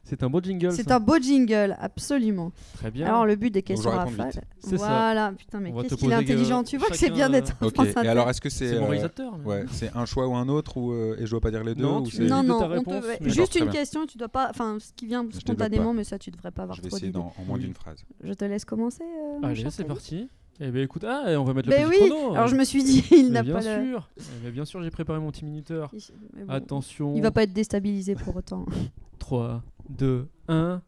C'est un beau jingle. C'est un beau jingle, absolument. Très bien. Alors, le but des questions rafales. C'est ça. Voilà, putain, mais qu'est-ce qu'il est intelligent. euh, Tu vois que c'est bien d'être Ok. France Et alors, est-ce que c'est c'est mon euh, ouais, c'est un choix ou un autre ou euh, et je dois pas dire les deux Non, ou tu- c'est- Non, ouais, juste une question, tu dois pas, enfin, ce qui vient spontanément, mais ça, tu devrais pas avoir Je vais trop essayer dans, en moins d'une phrase. Je te laisse commencer. euh, mon Allez, c'est parti. Eh ben écoute, ah, et on va mettre le petit oui, chrono. alors je me suis dit, il n'a bien pas le. sûr. Eh ben, bien sûr, j'ai préparé mon petit minuteur. Bon, Attention. Il va pas être déstabilisé pour autant. 3, 2, 1.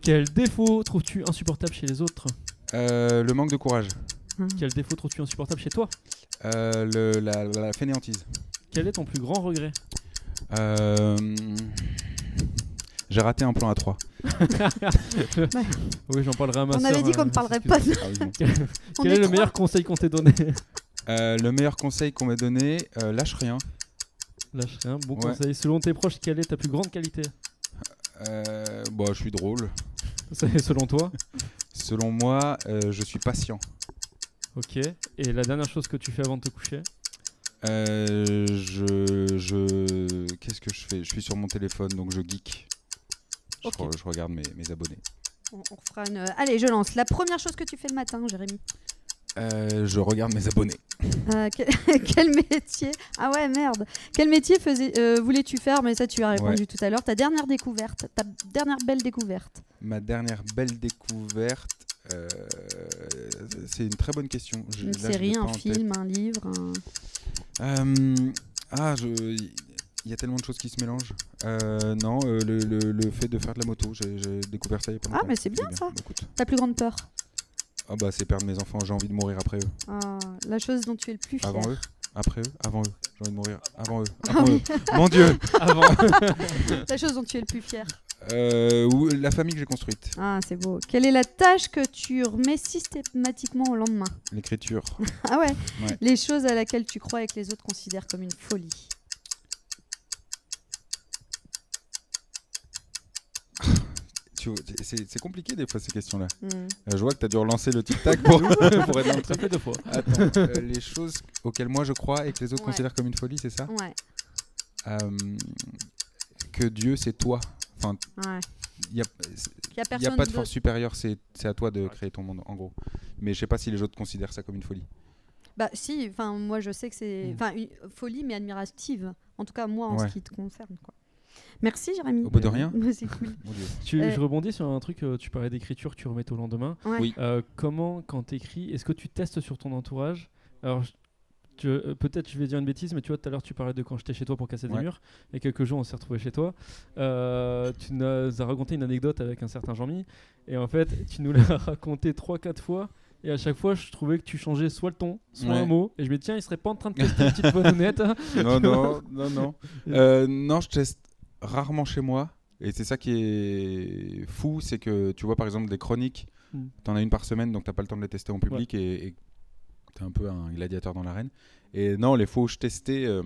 Quel défaut trouves-tu insupportable chez les autres? Euh, le manque de courage. Quel défaut trouves-tu insupportable chez toi? Euh, le- la, la- la fainéantise. Quel est ton plus grand regret? Euh, J'ai raté un plan à 3. Oui, j'en parlerai à ma On avait dit qu'on euh, ne parlerait pas de. Ah Quel est est le meilleur conseil qu'on t'ait donné? Euh, le meilleur conseil qu'on m'ait donné, euh, lâche rien. Lâche rien, bon Ouais. conseil. Selon tes proches, quelle est ta plus grande qualité? Euh, bon, je suis drôle. C'est selon toi? Selon moi, euh, je suis patient. Ok. Et la dernière chose que tu fais avant de te coucher? Euh, je, je, qu'est-ce que je fais? Je suis sur mon téléphone, donc je geek. Je, Ok. re- je regarde mes, mes abonnés. On, on refera une. Allez, je lance. La première chose que tu fais le matin, Jérémy. Euh, je regarde mes abonnés. Euh, quel, quel métier Ah ouais, merde. Quel métier faisais, euh, voulais-tu faire? Mais ça, tu as répondu tout à l'heure. Ta dernière découverte, ta dernière belle découverte. Ma dernière belle découverte, euh, c'est une très bonne question. Je- Une là, série, un tête. film, un livre. un- Euh, ah, je, il y a tellement de choses qui se mélangent. Euh, non, euh, le, le- le fait de faire de la moto, j'ai découvert ça il y a pas Ah, longtemps. mais c'est bien, ça. Bah, écoute. Ta plus grande peur Ah bah c'est perdre mes enfants, j'ai envie de mourir après eux. Ah, La chose dont tu es le plus fier. Avant eux Après eux Avant eux. J'ai envie de mourir avant eux. Ah Avant oui. eux. Mon Dieu Avant. La chose dont tu es le plus fier. Euh, ou La famille que j'ai construite. Ah, c'est beau. Quelle est la tâche que tu remets systématiquement au lendemain? L'écriture. Ah ouais? Ouais. Les choses à laquelle tu crois et que les autres considèrent comme une folie. Tu C'est compliqué des fois ces questions-là. Hmm. Euh, je vois que tu as dû relancer le tic-tac pour, pour être dans le truc. deux fois. Attends, euh, les choses auxquelles moi je crois et que les autres Ouais. considèrent comme une folie, c'est ça? Ouais, Euh, Que Dieu c'est toi. Enfin, ouais. il n'y a, a il y a pas de force supérieure, c'est c'est à toi de créer ton monde en gros. Mais je sais pas si les autres considèrent ça comme une folie. Bah si, enfin moi je sais que c'est Mm. enfin une folie mais admirative. En tout cas moi en Ouais. ce qui te concerne quoi. Merci Jérémy. Au bout de rien c'est cool. Tu, Euh, Je rebondis sur un truc, euh, tu parlais d'écriture, tu remets au lendemain. Ouais. Oui. Euh, comment, quand tu écris, est-ce que tu testes sur ton entourage? Alors, euh, peut-être je vais dire une bêtise, mais tu vois, tout à l'heure tu parlais de quand j'étais chez toi pour casser des murs. Et quelques jours on s'est retrouvé chez toi. Euh, tu nous as raconté une anecdote avec un certain Jean-Mi. Et en fait, tu nous l'as raconté 3-4 fois. Et à chaque fois, je trouvais que tu changeais soit le ton, soit Ouais. un mot. Et je me dis, tiens, il serait pas en train de tester une petite bonne honnête. hein. non, non, non, non. Euh, non, je teste rarement chez moi. Et c'est ça qui est fou, c'est que tu vois par exemple des chroniques, Mm. t'en as une par semaine, donc t'as pas le temps de les tester en public et et t'es un peu un gladiateur dans l'arène. Et non, les fois où je testais, euh,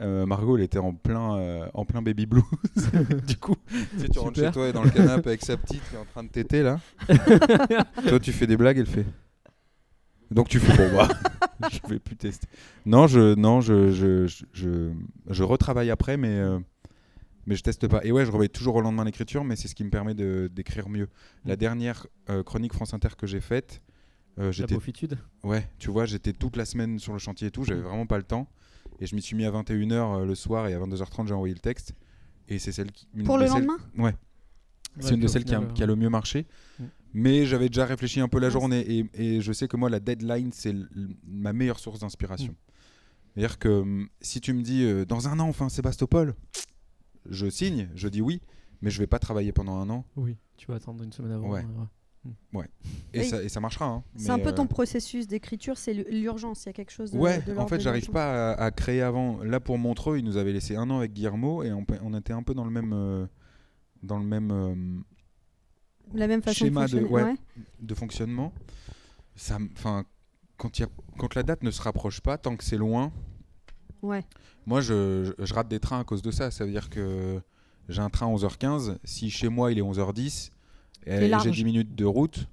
euh, Margot, elle était en plein, euh, en plein baby blues. du coup, tu, sais, tu rentres chez toi et dans le canapé avec sa petite qui est en train de téter là. toi, tu fais des blagues, elle fait. Donc tu fais pour moi. je vais plus tester. Non, je, non, je, je, je, je, je retravaille après, mais, euh, mais je teste pas. Et ouais, je remets toujours au lendemain l'écriture, mais c'est ce qui me permet d'écrire mieux. La Mm. dernière euh, chronique France Inter que j'ai faite, euh, La j'étais, ouais, tu vois, j'étais toute la semaine sur le chantier et tout, j'avais vraiment pas le temps. Et je m'y suis mis à 21h le soir et à 22h30 j'ai envoyé le texte. Et c'est celle qui. Pour le lendemain? Ouais, c'est Ouais, une de celles qui a, final, qui a le mieux marché. Mm. Mais j'avais déjà réfléchi un peu la journée et, et je sais que moi, la deadline, c'est ma meilleure source d'inspiration. Mm. C'est-à-dire que hum, si tu me dis euh, dans un an, enfin Sébastopol, je signe, je dis oui, mais je vais pas travailler pendant un an Oui, tu vas attendre une semaine avant. Ouais. ouais. et, Oui. ça, et ça marchera. hein. C'est un peu ton euh, processus d'écriture, c'est l'urgence. Il y a quelque chose de. Ouais, de en fait, j'arrive pas à, à créer avant. Là, pour Montreux, ils nous avaient laissé un an avec Guillermo et on, était un peu dans le même, euh, dans le même euh, La même façon Schéma de de- fonctionner. ouais. ouais. de fonctionnement. Ça, m- enfin, quand, il y a- quand la date ne se rapproche pas, tant que c'est loin, Ouais. moi, je, je- je rate des trains à cause de ça. Ça veut dire que j'ai un train à 11h15. Si chez moi, il est 11h10 T'es et j'ai 10 minutes de route,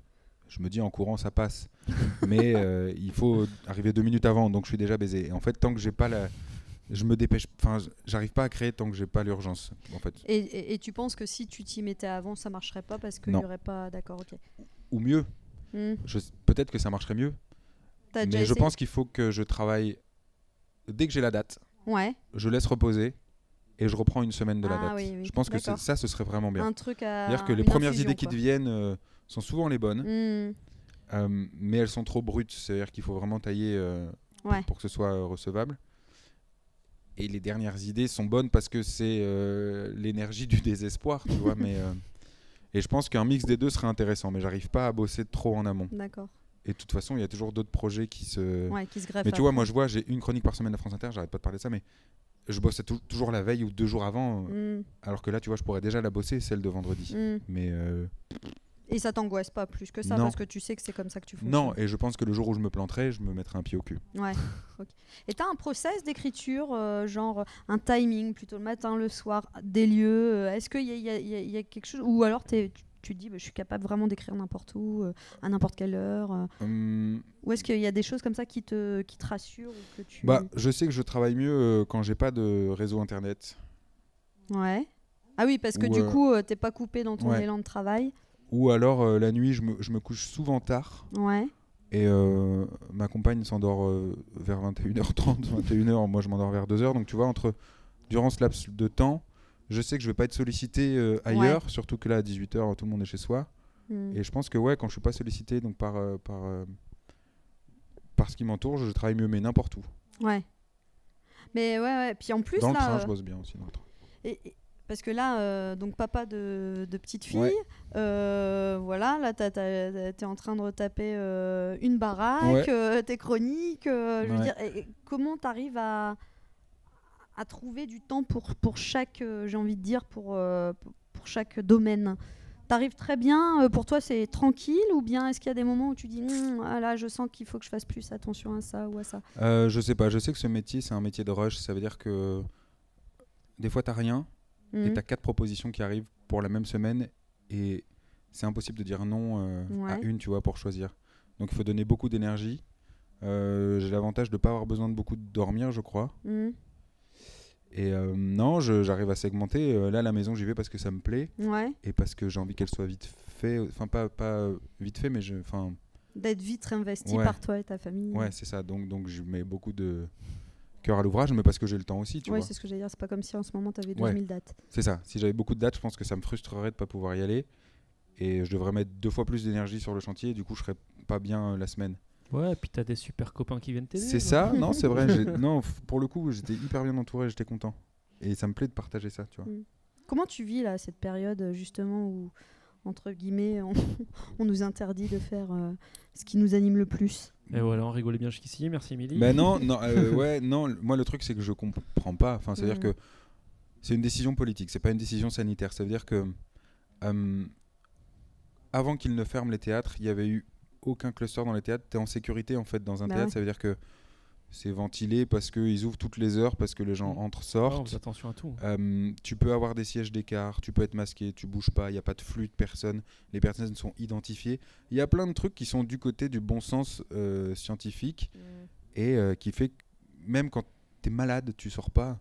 je me dis en courant, ça passe. Mais euh, il faut arriver deux minutes avant, donc je suis déjà baisé. Et en fait, tant que j'ai pas la. Je me dépêche. Enfin, j'arrive pas à créer tant que j'ai pas l'urgence. En fait. Et, et- et tu penses que si tu t'y mettais avant, ça marcherait pas parce qu'il n'y aurait pas. D'accord, ok. Ou mieux. Hmm. Peut-être que ça marcherait mieux. Mais je pense qu'il faut que je travaille. Dès que j'ai la date, Ouais. je laisse reposer et je reprends une semaine de la Ah date. oui, oui. Je pense que ça, ce serait vraiment bien. Un truc à. C'est-à-dire que les premières idées qui te viennent euh, sont souvent les bonnes, Hmm. euh, mais elles sont trop brutes. C'est-à-dire qu'il faut vraiment tailler euh, pour- Ouais. pour que ce soit recevable. Et les dernières idées sont bonnes parce que c'est l'énergie du désespoir, tu vois. Mais et je pense qu'un mix des deux serait intéressant, mais j'arrive pas à bosser trop en amont. D'accord. Et de toute façon, il y a toujours d'autres projets qui se. Ouais, qui se greffe. Mais tu vois, moi je vois, j'ai une chronique par semaine à France Inter, j'arrête pas de parler de ça, mais je bossais tou- toujours la veille ou deux jours avant, euh, Hmm. alors que là, tu vois, je pourrais déjà la bosser, celle de vendredi. Hmm. Mais euh, Et ça t'angoisse pas plus que ça Non. parce que tu sais que c'est comme ça que tu fonctionnes? non, et je pense que le jour où je me planterai, je me mettrai un pied au cul. Ouais. ok. Et t'as un process d'écriture, euh, genre un timing, plutôt le matin, le soir, des lieux. Est-ce qu'il y y a quelque chose Ou alors t'es- tu, te dis, bah, je suis capable vraiment d'écrire n'importe où, euh, à n'importe quelle heure euh, Hum, Ou est-ce qu'il y a des choses comme ça qui te, qui te rassurent ou que tu... bah, je sais que je travaille mieux euh, quand j'ai pas de réseau internet. Ouais. Ah oui, parce que Ou, du coup, t'es pas coupé dans ton ouais. élan de travail. Ou alors la nuit, je me, je me couche souvent tard Ouais. et ma compagne s'endort vers 21h30, 21h, moi je m'endors vers 2h. Donc tu vois, entre, durant ce laps de temps, je sais que je vais pas être sollicité euh, ailleurs, surtout que là à 18h, tout le monde est chez soi. Hmm. Et je pense que ouais, quand je suis pas sollicité donc par, euh, par, euh, par ce qui m'entoure, je travaille mieux, mais n'importe où. Ouais. Mais ouais, ouais. Puis en plus, dans le là, train, euh, je bosse bien aussi. Dans le train. Et- et- parce que là, donc papa de, de petite fille, Ouais. voilà, là t'es en train de retaper une baraque, Ouais. tes chroniques, je veux dire, et comment t'arrives à, à trouver du temps pour, pour chaque, euh, j'ai envie de dire, pour, euh, pour- pour chaque domaine T'arrives très bien, euh, pour toi c'est tranquille ou bien est-ce qu'il y a des moments où tu dis Hum, ah là je sens qu'il faut que je fasse plus attention à ça ou à ça? Euh, je sais pas, je sais que ce métier, c'est un métier de rush. Ça veut dire que des fois, t'as rien et Mhm. t'as quatre propositions qui arrivent pour la même semaine et c'est impossible de dire non euh, à une, tu vois, pour choisir. Donc il faut donner beaucoup d'énergie. Euh, J'ai l'avantage de pas avoir besoin de beaucoup de dormir, je crois. Mhm. Et euh, non, j'arrive à segmenter. Euh, là, la maison, j'y vais parce que ça me plaît Ouais, et parce que j'ai envie qu'elle soit vite fait. Enfin, pas, pas euh, vite fait, mais je, enfin, d'être vite réinvesti Ouais. par toi et ta famille. ouais, c'est ça. Donc, donc, je mets beaucoup de cœur à l'ouvrage, mais parce que j'ai le temps aussi, tu Oui, vois. c'est ce que j'allais dire. C'est pas comme si en ce moment tu avais 12 Ouais. 000 dates. C'est ça. Si j'avais beaucoup de dates, je pense que ça me frustrerait de pas pouvoir y aller. Et je devrais mettre deux fois plus d'énergie sur le chantier. Du coup, je serais pas bien euh, la semaine. Ouais, et puis t'as des super copains qui viennent t'aider. C'est ça, non, c'est vrai. Non, pour le coup, j'étais hyper bien entouré, j'étais content. Et ça me plaît de partager ça, tu vois. Comment tu vis là cette période euh, justement où entre guillemets on, on nous interdit de faire euh, ce qui nous anime le plus? Et voilà, on rigolait bien jusqu'ici. Merci Émilie. Mais non, non, euh, ouais, non. Moi, le truc, c'est que je comprends pas. Enfin, c'est à dire Mhm. que c'est une décision politique, c'est pas une décision sanitaire. Ça veut dire que euh, avant qu'ils ne ferment les théâtres, il y avait eu aucun cluster dans les théâtres. Tu es en sécurité en fait dans un Bah théâtre. ouais. Ça veut dire que c'est ventilé parce qu'ils ouvrent toutes les heures, parce que les gens Mhm. entrent, on sortent. attention à tout. Euh, tu peux avoir des sièges d'écart, tu peux être masqué, tu bouges pas, il n'y a pas de flux de personnes, les personnes sont identifiées. Il y a plein de trucs qui sont du côté du bon sens euh, scientifique et euh, qui fait que même quand tu es malade, tu sors pas.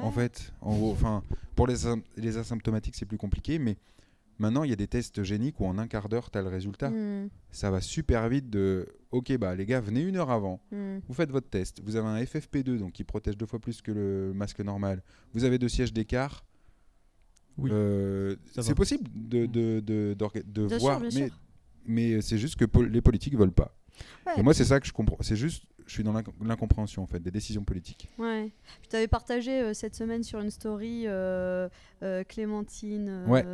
En fait, en gros, enfin, pour les asymptomatiques, c'est plus compliqué, mais maintenant, il y a des tests géniques où en un quart d'heure, tu as le résultat. Mm, Ça va super vite de Ok, bah les gars, venez une heure avant, mm. vous faites votre test, vous avez un FFP2, donc qui protège deux fois plus que le masque normal, vous avez deux sièges d'écart. Oui, Euh, c'est possible de, de, de, de sûr, voir, mais, mais c'est juste que pol- les politiques veulent pas. Ouais, Et moi, c'est ça que je comprends. C'est juste, je suis dans l'inc- l'incompréhension en fait des décisions politiques. Ouais. Puis tu avais partagé euh, cette semaine sur une story euh, euh, Clémentine. euh, Ouais.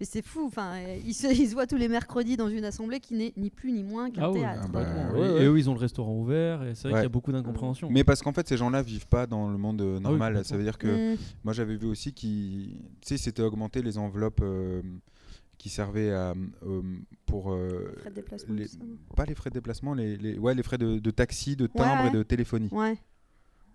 Mais c'est fou. Enfin, ils se, ils se voient tous les mercredis dans une assemblée qui n'est ni plus ni moins qu'un Ah ouais, théâtre. ah bah, complètement. ouais, et, ouais. et eux, ils ont le restaurant ouvert. Et c'est vrai Ouais. qu'il y a beaucoup d'incompréhension. Mais parce qu'en fait, ces gens-là vivent pas dans le monde Ah oui, normal. ça veut dire que Mm. moi, j'avais vu aussi qui, tu sais, c'était augmenter les enveloppes euh, qui servaient à, euh, pour euh, Frais de déplacement, les- pas les frais de déplacement, les, les- ouais, les frais de, de taxi, de timbre ouais. et de téléphonie. Ouais.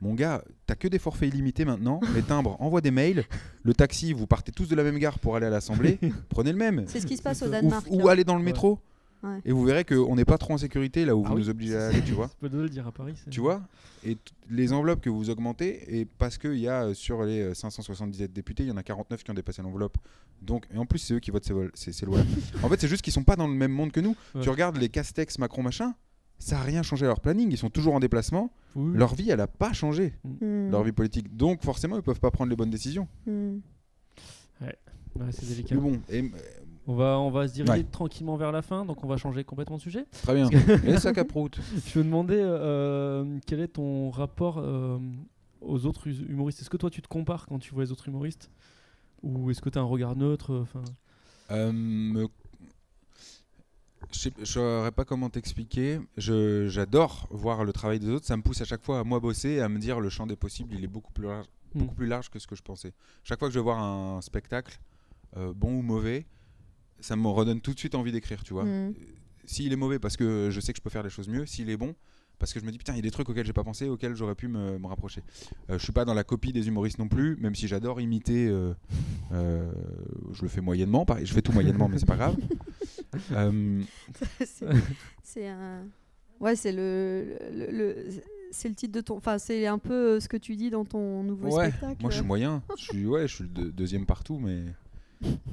Mon gars, t'as que des forfaits illimités maintenant. Les timbres, envoie des mails. Le taxi, vous partez tous de la même gare pour aller à l'Assemblée. Prenez le même. C'est ce qui se passe au. Ou, Danemark. ou hein. allez dans le Ouais. métro. Ouais. Et vous verrez qu'on n'est pas trop en sécurité là où Ah vous oui. nous obligez à aller, tu vois. C'est pas de le dire à Paris. c'est- Tu vois Et les enveloppes que vous augmentez, et parce qu'il y a euh, sur les euh, 577 députés, il y en a 49 qui ont dépassé l'enveloppe. Donc, et en plus, c'est eux qui votent ces, ces, ces lois-là. en fait, c'est juste qu'ils sont pas dans le même monde que nous. Ouais. Tu regardes les Castex, Macron, machin, ça a rien changé à leur planning. Ils sont toujours en déplacement. Oui. Leur vie, elle a pas changé, Mm. leur vie politique. Donc, forcément, ils peuvent pas prendre les bonnes décisions. Mm. Ouais, c'est délicat. Mais bon, et, euh, On va, on va se diriger Ouais. tranquillement vers la fin, donc on va changer complètement de sujet. très bien. Et ça caproute. Je me demandais euh, quel est ton rapport euh, aux autres hu- humoristes? Est-ce que toi tu te compares quand tu vois les autres humoristes? Ou est-ce que tu as un regard neutre euh, enfin, Euh, Je je saurais pas comment t'expliquer. J'adore voir le travail des autres. Ça me pousse à chaque fois à moi bosser et à me dire le champ des possibles, il est beaucoup plus large, Hmm. beaucoup plus large que ce que je pensais. Chaque fois que je vais voir un spectacle, bon ou mauvais, ça me redonne tout de suite envie d'écrire, tu vois. Mm. S'il est mauvais parce que je sais que je peux faire des choses mieux, s'il est bon parce que je me dis putain il y a des trucs auxquels j'ai pas pensé, auxquels j'aurais pu me, me rapprocher. Euh, je suis pas dans la copie des humoristes non plus, même si j'adore imiter. euh, euh, je le fais moyennement, pareil, je fais tout moyennement mais c'est pas grave. Euh, c'est un. Ouais, c'est le, le, le- c'est le titre de ton. Enfin, c'est un peu ce que tu dis dans ton nouveau Ouais, spectacle. moi je suis moyen, je suis ouais, je suis le deux- deuxième partout mais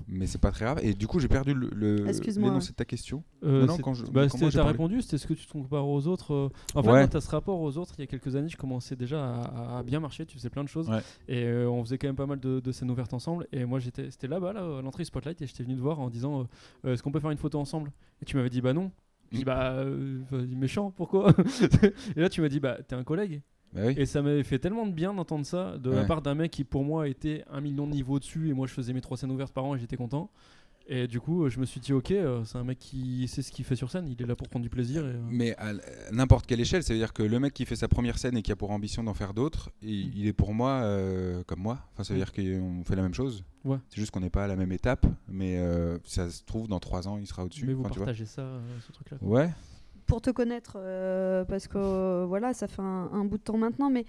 mais c'est pas très grave. Et du coup j'ai perdu le, le Excuse-moi. l'énoncé de ta question. Euh, Non, quand je- bah, quand c'était- moi j'ai t'as répondu, c'était ce que tu te compares aux autres. euh. En fait, Ouais. moi, t'as ce rapport aux autres. Il y a quelques années, je commençais déjà à, à bien marcher. Tu faisais plein de choses. Ouais. Et euh, on faisait quand même pas mal de, de scènes ouvertes ensemble. Et moi, j'étais, c'était là-bas, là, à l'entrée Spotlight. Et j'étais venu te voir en disant euh, euh, Est-ce qu'on peut faire une photo ensemble? Et tu m'avais dit Bah non. Je dis. Bah, euh, vas-y, méchant, pourquoi? Et là, tu m'as dit Bah, t'es un collègue. Bah oui. Et ça m'avait fait tellement de bien d'entendre ça de la part d'un mec qui, pour moi, était un million de niveaux dessus. Et moi, je faisais mes trois scènes ouvertes par an et j'étais content. Et du coup, je me suis dit, ok, euh, c'est un mec qui sait ce qu'il fait sur scène, il est là pour prendre du plaisir. Et, euh, Mais à n'importe quelle échelle, ça veut dire que le mec qui fait sa première scène et qui a pour ambition d'en faire d'autres, il, il est pour moi euh, comme moi. Enfin, ça veut Mm. dire qu'on fait la même chose. Ouais. C'est juste qu'on n'est pas à la même étape, mais euh, ça se trouve dans trois ans, il sera au-dessus. mais vous Enfin, partagez ça, euh, ce truc-là. Ouais. Pour te connaître, euh, parce que euh, voilà, ça fait un, bout de temps maintenant, mais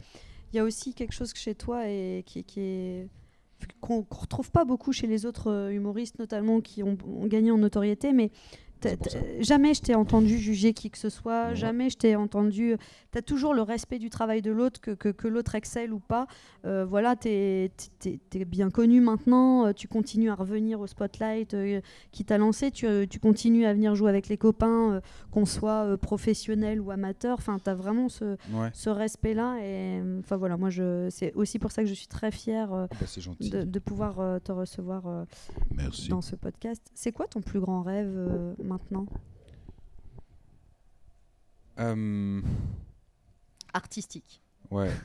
il y a aussi quelque chose chez toi et qui, est qu'on qu'on retrouve pas beaucoup chez les autres euh, humoristes, notamment qui ont, ont gagné en notoriété, mais jamais je t'ai entendu juger qui que ce soit, Ouais. jamais je t'ai entendu. Tu as toujours le respect du travail de l'autre, que, que, que l'autre excelle ou pas. Euh, voilà, tu es, bien connu maintenant, euh, tu continues à revenir au spotlight euh, qui t'a lancé, tu, euh, tu continues à venir jouer avec les copains, euh, qu'on soit euh, professionnel ou amateur. Enfin, tu as vraiment ce, Ouais. ce respect-là. Et euh, enfin voilà, moi, c'est aussi pour ça que je suis très fière euh, Ah bah, de, de pouvoir euh, te recevoir euh, Merci. dans ce podcast. C'est quoi ton plus grand rêve euh, maintenant Euh, Artistique. ouais.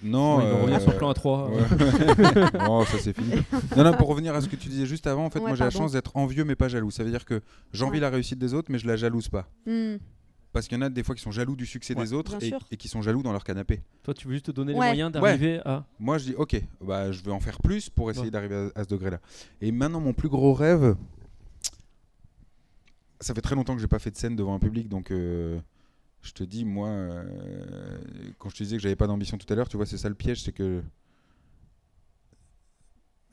Non. Ouais, ils vont euh, revenir sur plan A3. ouais. oh, ça c'est fini. Non, non, pour revenir à ce que tu disais juste avant, en fait, Ouais, moi j'ai la chance d'être envieux mais pas jaloux. Ça veut dire que j'envie Ouais. la réussite des autres, mais je la jalouse pas. Hmm. Parce qu'il y en a des fois qui sont jaloux du succès Ouais. des autres et, qui sont jaloux dans leur canapé. Toi, tu veux juste te donner Ouais. les moyens d'arriver à. Moi je dis ok, bah, je veux en faire plus pour essayer Ouais. d'arriver à, à ce degré-là. Et maintenant, mon plus gros rêve, ça fait très longtemps que j'ai pas fait de scène devant un public, donc euh, je te dis, moi, euh, quand je te disais que j'avais pas d'ambition tout à l'heure, tu vois, c'est ça le piège, c'est que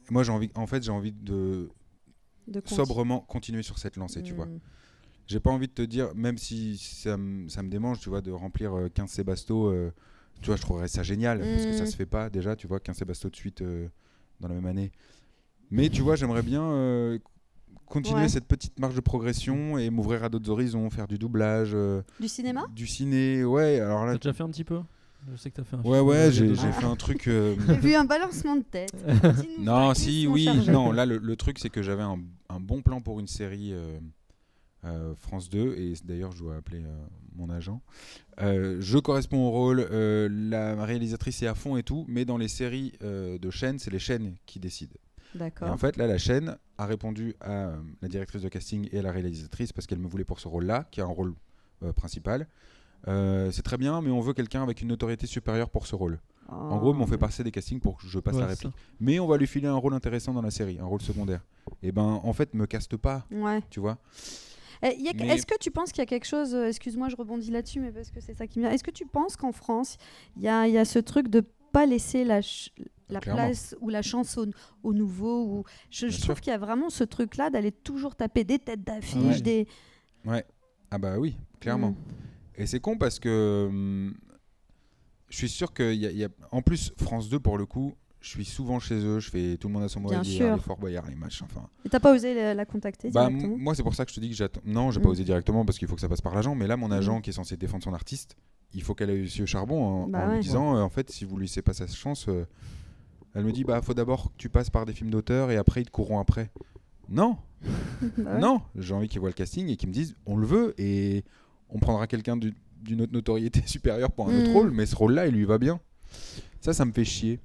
moi j'ai envie, en fait, j'ai envie de sobrement continuer sur cette lancée, tu vois. Hmm. J'ai pas envie de te dire, même si ça, me- démange, tu vois, de remplir euh, 15 Sébasto, euh, tu vois, je trouverais ça génial, parce que ça Mm. se fait pas déjà, tu vois, 15 Sébasto de suite dans la même année. Mais tu vois, j'aimerais bien continuer Ouais. cette petite marche de progression et m'ouvrir à d'autres horizons, faire du doublage, euh, Du cinéma du ciné, ouais, alors T'as là... déjà fait un petit peu? Je sais que t'as fait un Ouais, film, ouais, euh, j'ai fait un truc... euh, J'ai vu un balancement de tête. Non, si, oui, chargé. non. Là, le, le truc, c'est que j'avais un, un bon plan pour une série euh, euh, France 2, et d'ailleurs, je dois appeler euh, mon agent. Euh, je corresponds au rôle, euh, la réalisatrice est à fond et tout, mais dans les séries euh, de chaînes, c'est les chaînes qui décident. Et en fait, là, la chaîne a répondu à euh, la directrice de casting et à la réalisatrice parce qu'elle me voulait pour ce rôle-là, qui est un rôle euh, principal. Euh, c'est très bien, mais on veut quelqu'un avec une notoriété supérieure pour ce rôle. En gros, ils m'ont fait passer des castings pour que je passe Ouais, la réplique. Mais on va lui filer un rôle intéressant dans la série, un rôle secondaire. Et ben, en fait, me caste pas, Ouais. tu vois. Eh, a- Mais- Est-ce que tu penses qu'il y a quelque chose, euh, excuse-moi, je rebondis là-dessus, mais parce que c'est ça qui me vient. Est-ce que tu penses qu'en France, il y a, y a ce truc de pas laisser la, ch- la Clairement. place ou la chance au, au nouveau ou... Je, trouve qu'il y a vraiment ce truc-là d'aller toujours taper des têtes d'affiche, Ouais. des... Ah bah oui, clairement. Mm. Et c'est con parce que hum, je suis sûr qu'il y, a- il y a... En plus, France 2, pour le coup, je suis souvent chez eux, je fais tout le monde à son mot les Fort Boyard, les matchs, enfin... Et t'as pas osé la, la contacter Bah, directement moi, c'est pour ça que je te dis que j'attends. Non, j'ai pas Mm. osé directement parce qu'il faut que ça passe par l'agent. Mais là, mon agent Mm. qui est censé défendre son artiste, il faut qu'elle ait eu au charbon en, Bah en lui ouais. disant euh, en fait, si vous lui laissez pas sa chance, euh, elle me dit bah, faut d'abord que tu passes par des films d'auteur et après, ils te courront après. Non, Bah ouais. non, j'ai envie qu'ils voient le casting et qu'ils me disent on le veut et on prendra quelqu'un du- d'une autre notoriété supérieure pour un autre Mm. rôle, mais ce rôle-là, il lui va bien. Ça, ça me fait chier.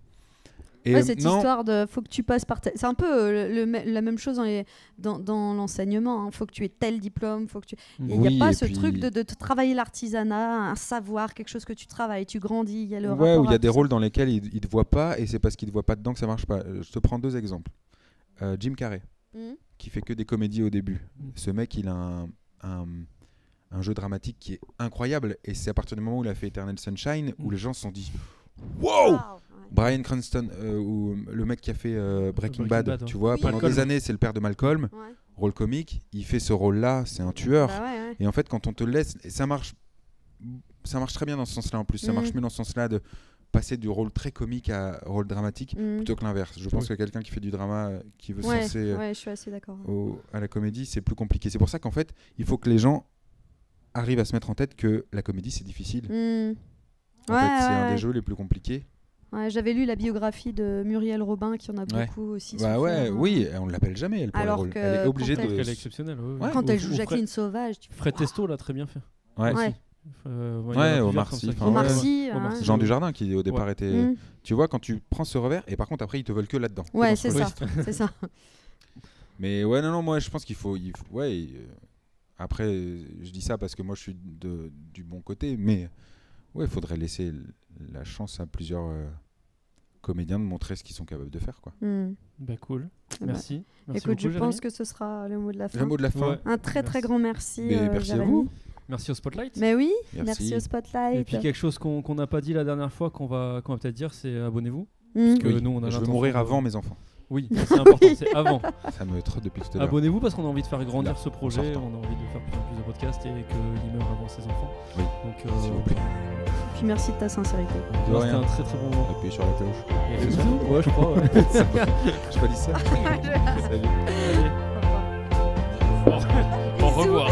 Et Ouais, cette non, histoire de faut que tu passes par tel- c'est un peu euh, le, le- la même chose dans, les- dans, dans l'enseignement hein. faut que tu aies tel diplôme faut que tu il n'y a pas ce puis- truc de, travailler l'artisanat un savoir quelque chose que tu travailles tu grandis il y a le Ouais, où il y a des rôles dans lesquels ils ne te voient pas et c'est parce qu'ils ne te voient pas dedans que ça marche pas. Euh, Je te prends deux exemples. Euh, Jim Carrey, Mhm. qui fait que des comédies au début. Mm. Ce mec, il a un, un, un jeu dramatique qui est incroyable et c'est à partir du moment où il a fait Eternal Sunshine où Mm. les gens se sont dit Wow Wow. Brian Cranston, euh, ou le mec qui a fait euh, Breaking, Breaking Bad, Bad, ouais. tu vois, Oui. pendant Malcolm. des années, c'est le père de Malcolm, Ouais. rôle comique, il fait ce rôle-là, c'est un tueur. Bah ouais, ouais. Et en fait, quand on te laisse, et ça marche, ça marche très bien dans ce sens-là en plus. Ça Mhm. marche mieux dans ce sens-là de passer du rôle très comique à rôle dramatique Mhm. plutôt que l'inverse. Je pense Oui. que quelqu'un qui fait du drama, euh, qui veut ouais, se lancer euh, à la comédie, c'est plus compliqué. C'est pour ça qu'en fait, il faut que les gens arrivent à se mettre en tête que la comédie c'est difficile. Mhm. En Ouais, fait, c'est ouais, un ouais. des jeux les plus compliqués. Ouais, j'avais lu la biographie de Muriel Robin qui en a Ouais. beaucoup aussi Bah ouais, hein. oui, on l'appelle jamais elle pour Alors le rôle. que Elle est obligée quand de. elle- Elle est exceptionnelle. ouais, ouais. Ouais. quand Ou- elle ou joue Fred- Jacqueline Sauvage tu Fred Testo l'a très bien fait. Ouais. Ouais. Euh, Ouais, Omar Sy, hein. Jean Dujardin qui au départ Ouais. était. Mhm. Tu vois, quand tu prends ce revers, et par contre après ils te veulent que là-dedans. ouais c'est ça c'est ça Mais ouais, non, non, moi je pense qu'il faut, il faut- Ouais, euh, après, je dis ça parce que moi je suis de, du bon côté, mais ouais, il faudrait laisser la chance à plusieurs euh, comédiens de montrer ce qu'ils sont capables de faire. Quoi. Mhm. Bah cool. bah, Merci. Merci écoute je beaucoup, pense Jérémy. que ce sera le mot de la fin Le mot de la fin. Ouais. un très très grand merci Mais euh, merci à vous. Merci au Spotlight. mais oui Merci. merci, au Spotlight Et puis quelque chose qu'on n'a pas dit la dernière fois, qu'on va, qu'on va peut-être dire, c'est abonnez-vous. Mhm. que Oui, nous, on a je veux l'intention mourir avant mes enfants. Oui, c'est important, c'est avant. Ça me trotte depuis tout à l'heure. Abonnez-vous parce qu'on a envie de faire grandir Là, ce projet, on a envie de faire plus en plus de podcasts et qu'il meure avant ses enfants. Oui. Donc, euh, S'il vous plaît. puis merci de ta sincérité c'était un très très bon moment. Appuyez sur la cloche. Et C'est les ça bisous Ouais, je crois. ouais. Je pas dit ça. Salut. Allez. Au revoir.